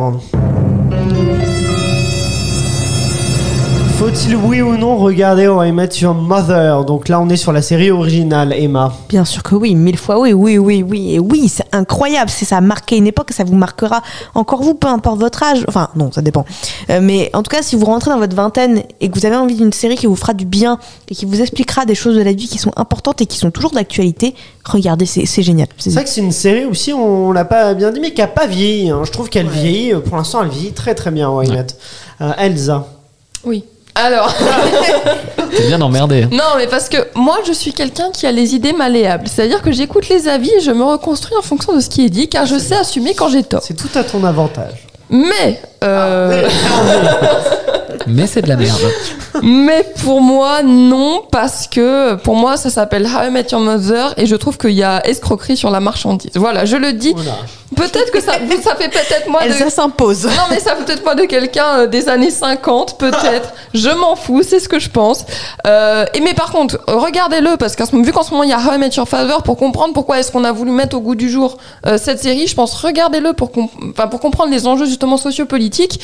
Faut-il oui ou non regarder How I Met Your Mother Donc là, on est sur la série originale, Emma. Bien sûr que oui, mille fois oui, oui, oui, oui, et oui, c'est incroyable, c'est ça a marqué une époque, ça vous marquera encore vous, peu importe votre âge, enfin non, ça dépend. Euh, mais en tout cas, si vous rentrez dans votre vingtaine et que vous avez envie d'une série qui vous fera du bien et qui vous expliquera des choses de la vie qui sont importantes et qui sont toujours d'actualité, regardez, c'est génial. C'est vrai que c'est une série aussi, on l'a pas bien dit, mais qui a pas vieilli. hein. Je trouve qu'elle vieillit, pour l'instant, elle vieillit très très bien, How I Met. Euh, Elsa. Oui. Alors, C'est bien d'emmerder. non, mais parce que moi, je suis quelqu'un qui a les idées malléables. C'est-à-dire que j'écoute les avis et je me reconstruis en fonction de ce qui est dit, car je sais assumer quand j'ai tort. C'est tout à ton avantage. Mais, euh, Mais c'est de la merde. mais pour moi, non, parce que pour moi, ça s'appelle How I Met Your Mother et je trouve qu'il y a escroquerie sur la marchandise. Voilà, je le dis. Voilà. Peut-être que ça, ça fait peut-être moi de... Elsa s'impose. Non, mais ça peut-être pas de quelqu'un euh, des années 50, peut-être. Je m'en fous, c'est ce que je pense. Euh, et mais par contre, regardez-le, parce qu'en ce moment, vu qu'en ce moment il y a How I Met Your Father, pour comprendre pourquoi est-ce qu'on a voulu mettre au goût du jour euh, cette série, je pense regardez-le pour, com- enfin, pour comprendre les enjeux justement sociopolitiques.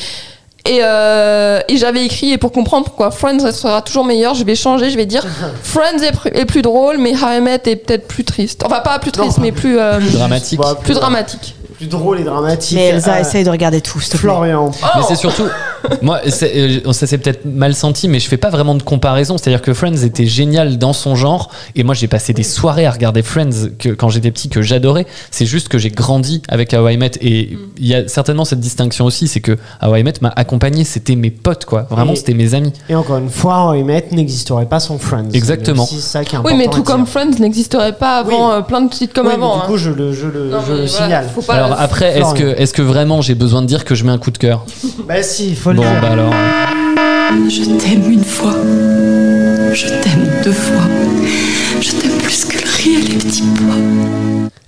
Et, euh, et j'avais écrit, et pour comprendre pourquoi Friends sera toujours meilleur, je vais changer, je vais dire Friends est, pr- est plus drôle, mais How I Met est peut-être plus triste. Enfin, pas plus triste, Non. mais plus, euh, Dramatique. Bah, plus dramatique. Plus drôle et dramatique. Mais Elsa, Euh, essaye de regarder tout, s'il te plaît. Florian. Mais c'est surtout, moi, euh, ça s'est peut-être mal senti, mais je fais pas vraiment de comparaison. C'est-à-dire que Friends était génial dans son genre, et moi j'ai passé des soirées à regarder Friends que, quand j'étais petit que j'adorais. C'est juste que j'ai grandi avec How I Met, et il y a certainement cette distinction aussi, c'est que How I Met m'a accompagné, c'était mes potes, quoi. Vraiment, c'était mes amis. Et encore une fois, How I Met n'existerait pas sans Friends. Exactement. C'est ça qui est Oui, mais tout comme dire. Friends n'existerait pas avant Oui. euh, plein de sites comme Oui, mais avant. du hein. coup, je le, je le, Non, je mais le voilà, signale. Alors après, est-ce que, est-ce que vraiment j'ai besoin de dire que je mets un coup de cœur? Bah si, il faut Bon, dire. bah alors. Je t'aime une fois. Je t'aime deux fois. Je t'aime plus que le riz et les petits pois.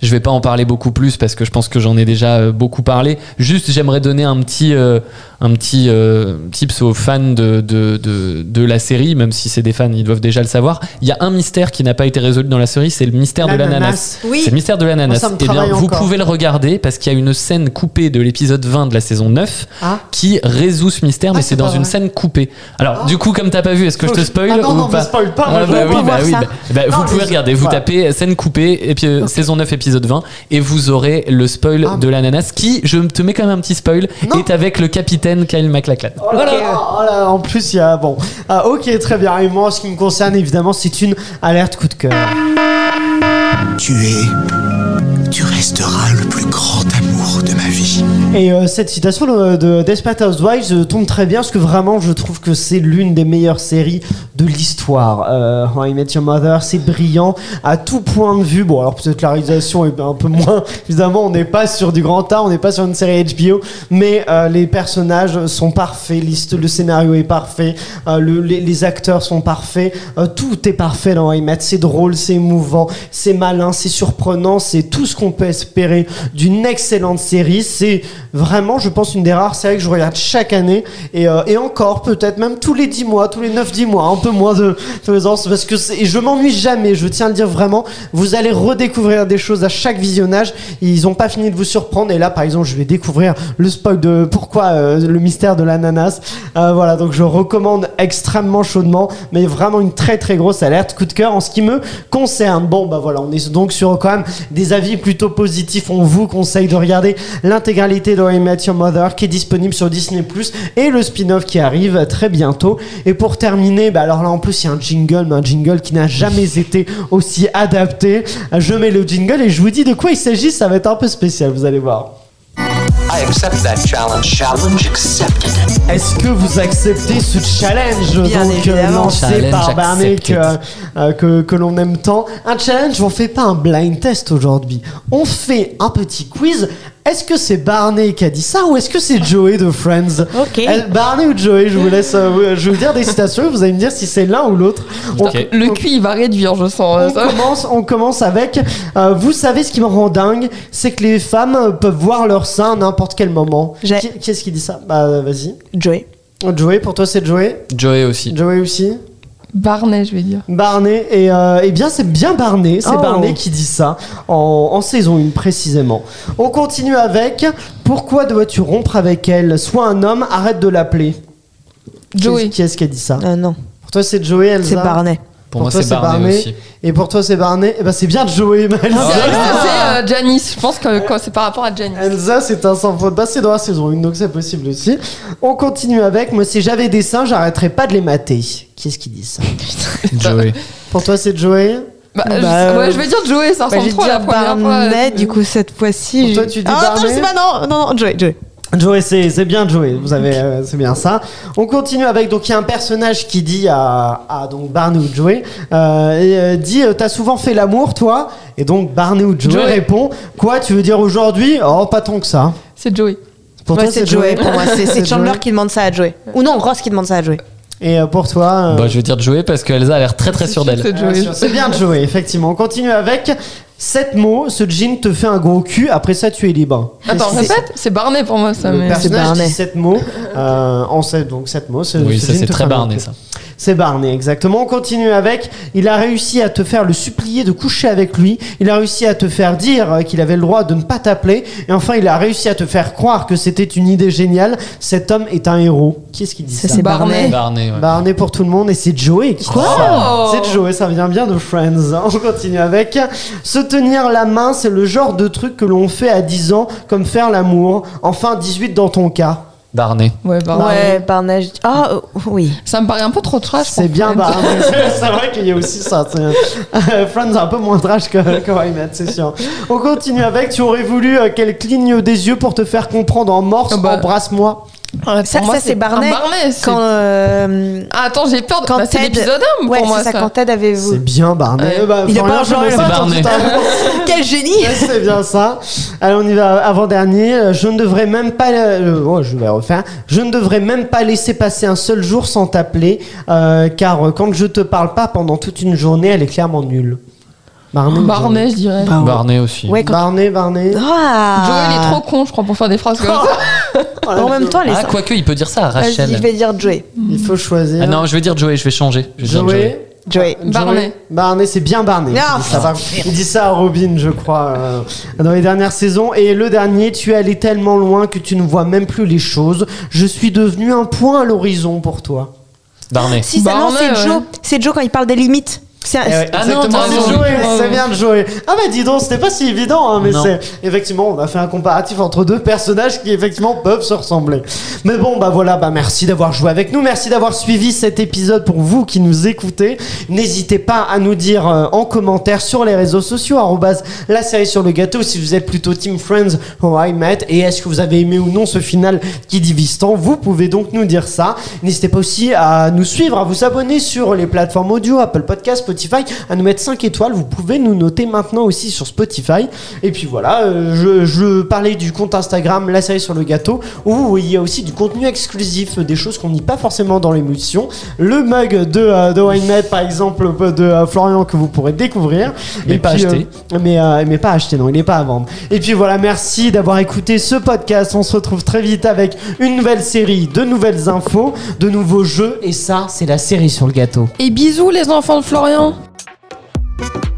Je vais pas en parler beaucoup plus parce que je pense que j'en ai déjà euh, beaucoup parlé. Juste, j'aimerais donner un petit, euh, un petit euh, tips aux fans de, de, de, de la série, même si c'est des fans, ils doivent déjà le savoir. Il y a un mystère qui n'a pas été résolu dans la série, c'est le mystère de L'ananas. Oui. C'est le mystère de l'ananas. Eh bien, vous encore. pouvez le regarder parce qu'il y a une scène coupée de l'épisode 20 de la saison 9 Ah. qui résout ce mystère, mais Ah, c'est c'est dans une scène coupée. Alors, du coup, comme t'as pas vu, est-ce que je te spoil Ah non, ou non, pas spoil pas, Ah bah oui, bah oui, bah- bah, Non, vous mais pouvez regarder, vous tapez scène coupée, et puis euh, saison 9, épisode 20, et vous aurez le spoil Ah. de l'ananas qui, je te mets quand même un petit spoil, est avec le capitaine Kyle MacLachlan. Oh oh là, en plus, il y a. Bon. Ah, ok, très bien. Et moi, en ce qui me concerne, évidemment, c'est une alerte coup de cœur. Tu es. Tu resteras le plus grand amour de ma vie. Et euh, cette citation de, de Desperate Housewives euh, tombe très bien parce que vraiment je trouve que c'est l'une des meilleures séries de l'histoire. Euh, How I Met Your Mother, c'est brillant à tout point de vue. Bon, alors peut-être la réalisation est un peu moins. Évidemment, on n'est pas sur du grand art, on n'est pas sur une série HBO, mais euh, les personnages sont parfaits, le scénario est parfait, euh, le- les, acteurs sont parfaits, euh, tout est parfait dans Met. C'est drôle, c'est émouvant, c'est malin, c'est surprenant, c'est tout ce qu'on peut espérer d'une excellente série. C'est vraiment, je pense, une des rares séries que je regarde chaque année et, euh, et encore peut-être même tous les 10 mois, tous les 9-10 mois, un peu moins de présence parce que je m'ennuie jamais, je tiens à le dire vraiment. Vous allez redécouvrir des choses à chaque visionnage. Ils ont pas fini de vous surprendre et là, par exemple, je vais découvrir le spoil de pourquoi euh, le mystère de l'ananas. Euh, voilà, donc je recommande extrêmement chaudement, mais vraiment une très très grosse alerte, coup de cœur en ce qui me concerne. Bon, bah voilà, on est donc sur quand même des avis plutôt positifs. On vous conseille de regarder l'intégralité de How I Met Your Mother qui est disponible sur Disney Plus et le spin-off qui arrive très bientôt. Et pour terminer, bah alors là en plus il y a un jingle, mais un jingle qui n'a jamais été aussi adapté. Je mets le jingle et je vous dis de quoi il s'agit. Ça va être un peu spécial, vous allez voir. I accept that challenge. Challenge accepted. Est-ce que vous acceptez ce challenge Bien donc, euh, évidemment. lancé Challenge par Barney que, accepted. euh, que, que l'on aime tant? Un challenge, on fait pas un blind test aujourd'hui. On fait un petit quiz. Est-ce que c'est Barney qui a dit ça ou est-ce que c'est Joey de Friends Ok. Elle- Barney ou Joey, je vous laisse. euh, vous- je vais vous dire des citations et vous allez me dire si c'est l'un ou l'autre. On- Ok. Le QI va réduire, je sens. euh, on ça. commence, on commence avec. euh, vous savez ce qui me rend dingue, c'est que les femmes euh, peuvent voir leur sein à n'importe quel moment. J'ai- Qui, qui est-ce qui dit ça? Bah vas-y. Joey. Joey, pour toi c'est Joey? Joey aussi. Joey aussi? Barney, je vais dire. Barney et euh, eh bien c'est bien Barney, c'est Oh. Barney qui dit ça en, en saison 1 précisément. On continue avec pourquoi dois-tu rompre avec elle? Soit un homme, arrête de l'appeler. Qui Joey. Qui est-ce qui a dit ça? Euh, non, Pour toi c'est Joey, Elsa? c'est Barney. Pour, Pour moi, toi, c'est Barney. aussi. Et pour toi c'est Barney. Eh ben c'est bien Joey. mais Elsa. C'est euh, Janice. Je pense que c'est par rapport à Janice. Elsa, c'est un sans faute. Bah, c'est dans la saison 1, donc c'est possible aussi. On continue avec. Moi, si j'avais des seins, j'arrêterais pas de les mater. Qui est-ce qui dit ça Joey. Pour toi, c'est Joey Bah, Bah, je, euh, ouais, je vais dire Joey, ça Bah, ressemble trop à la dit première fois. Du coup, cette fois-ci. Pour toi, je- tu dis Ah, attends, je Barney sais pas, non, non, non, Joey, Joey. Joey, c'est c'est bien Joey. Vous avez, euh, c'est bien ça. On continue avec donc il y a un personnage qui dit à, à donc Barney ou Joey, euh, et, euh, dit euh, t'as souvent fait l'amour toi? Et donc Barney ou Joey, Joey. répond quoi Tu veux dire aujourd'hui? Oh pas tant que ça. C'est Joey. Pour Ouais, toi c'est Joey. Pour moi, c'est- Chandler qui demande ça à Joey. Ou non, Ross qui demande ça à Joey. Et pour toi euh, Bah, je vais dire Joey parce qu'Elsa a l'air très très sûre d'elle. C'est Bien Joey. sûr, C'est bien Joey, effectivement. On continue avec sept mots. Ce jean te fait un gros cul. Après ça, tu es libre. Attends, répète. C'est Barney pour moi, ça. Le mais- personnage dit sept mots. euh, en sept, donc sept mots. Ce- Oui, ce ça jean c'est te très fait un gros cul. ça. C'est Barney, exactement. On continue avec. Il a réussi à te faire le supplier de coucher avec lui. Il a réussi à te faire dire qu'il avait le droit de ne pas t'appeler. Et enfin, il a réussi à te faire croire que c'était une idée géniale. Cet homme est un héros. Qui est-ce qui dit ça, Ça, c'est Barney. Barney, ouais. Barney pour tout le monde et c'est Joey qui dit ça. C'est Joey, ça vient bien de Friends. On continue avec. Se tenir la main, c'est le genre de truc que l'on fait à 10 ans, comme faire l'amour. Enfin, 18 dans ton cas. Barney. Ouais, bah, Ouais, Barney. je- Ah, euh, oui. Ça me paraît un peu trop trash. C'est bien. Barney. c'est vrai qu'il y a aussi ça. Euh, Friends un peu moins trash que, que c'est sûr. On continue avec. Tu aurais voulu euh, qu'elle cligne des yeux pour te faire comprendre en morse. Ah bah. Embrasse-moi. Ouais, Ça, ça, c'est c'est- Quand. euh, Ah, attends, j'ai peur. De... Quand Bah, c'est Ted- l'épisode 1 Ouais, pour moi. c'est ça, ça. quand Ted avait. C'est bien Barney. Ouais. Euh, bah, Il a pas genre, l'heure. Quel génie C'est bien ça. Allez, on y va. Avant-dernier. Euh, Je ne devrais même pas. euh, oh, je vais refaire. Je ne devrais même pas laisser passer un seul jour sans t'appeler. euh, car euh, quand je te parle pas pendant toute une journée, elle est clairement nulle. Barney. Barney, je dirais. Barney aussi. Ouais, Joey quand. Barney, Barney. Ah Joey, il est trop con, je crois, pour faire des phrases comme ça. En même temps, les. Ah, quoique, il peut dire ça à Rachel. Vas-y, je vais dire Joey. il faut choisir. Ah non, je vais dire Joey, je vais changer. Je vais dire Joey. Joey. Barney. Joey. Barney, c'est bien Barney. Ah, il, dit ça, par- il dit ça à Robin, je crois, euh, dans les dernières saisons. Et le dernier, tu es allé tellement loin que tu ne vois même plus les choses. Je suis devenu un point à l'horizon pour toi. Barney. Si, ça, non, Barney, c'est ouais. Joe. C'est Joe quand il parle des limites. C'est un- Eh ouais, Ah non, ouais. bien de jouer. Ah bah dis donc, c'était pas si évident, hein, mais c'est effectivement, on a fait un comparatif entre deux personnages qui effectivement peuvent se ressembler. Mais bon, bah voilà, bah merci d'avoir joué avec nous, merci d'avoir suivi cet épisode pour vous qui nous écoutez. N'hésitez pas à nous dire euh, en commentaire sur les réseaux sociaux, arrobase la série sur le gâteau, si vous êtes plutôt Team Friends ou I Met, et est-ce que vous avez aimé ou non ce final qui divise tant, vous pouvez donc nous dire ça. N'hésitez pas aussi à nous suivre, à vous abonner sur les plateformes audio, Apple Podcast, Spotify, à nous mettre 5 étoiles. Vous pouvez nous noter maintenant aussi sur Spotify. Et puis voilà, euh, je, je parlais du compte Instagram, la série sur le gâteau, où il y a aussi du contenu exclusif, des choses qu'on n'y pas forcément dans l'émission. Le mug de, euh, de par exemple, de euh, Florian, que vous pourrez découvrir. Mais Et pas puis, acheté. euh, mais, euh, mais pas acheté, non, il n'est pas à vendre. Et puis voilà, merci d'avoir écouté ce podcast. On se retrouve très vite avec une nouvelle série, de nouvelles infos, de nouveaux jeux. Et ça, c'est la série sur le gâteau. Et bisous, les enfants de Florian. thank you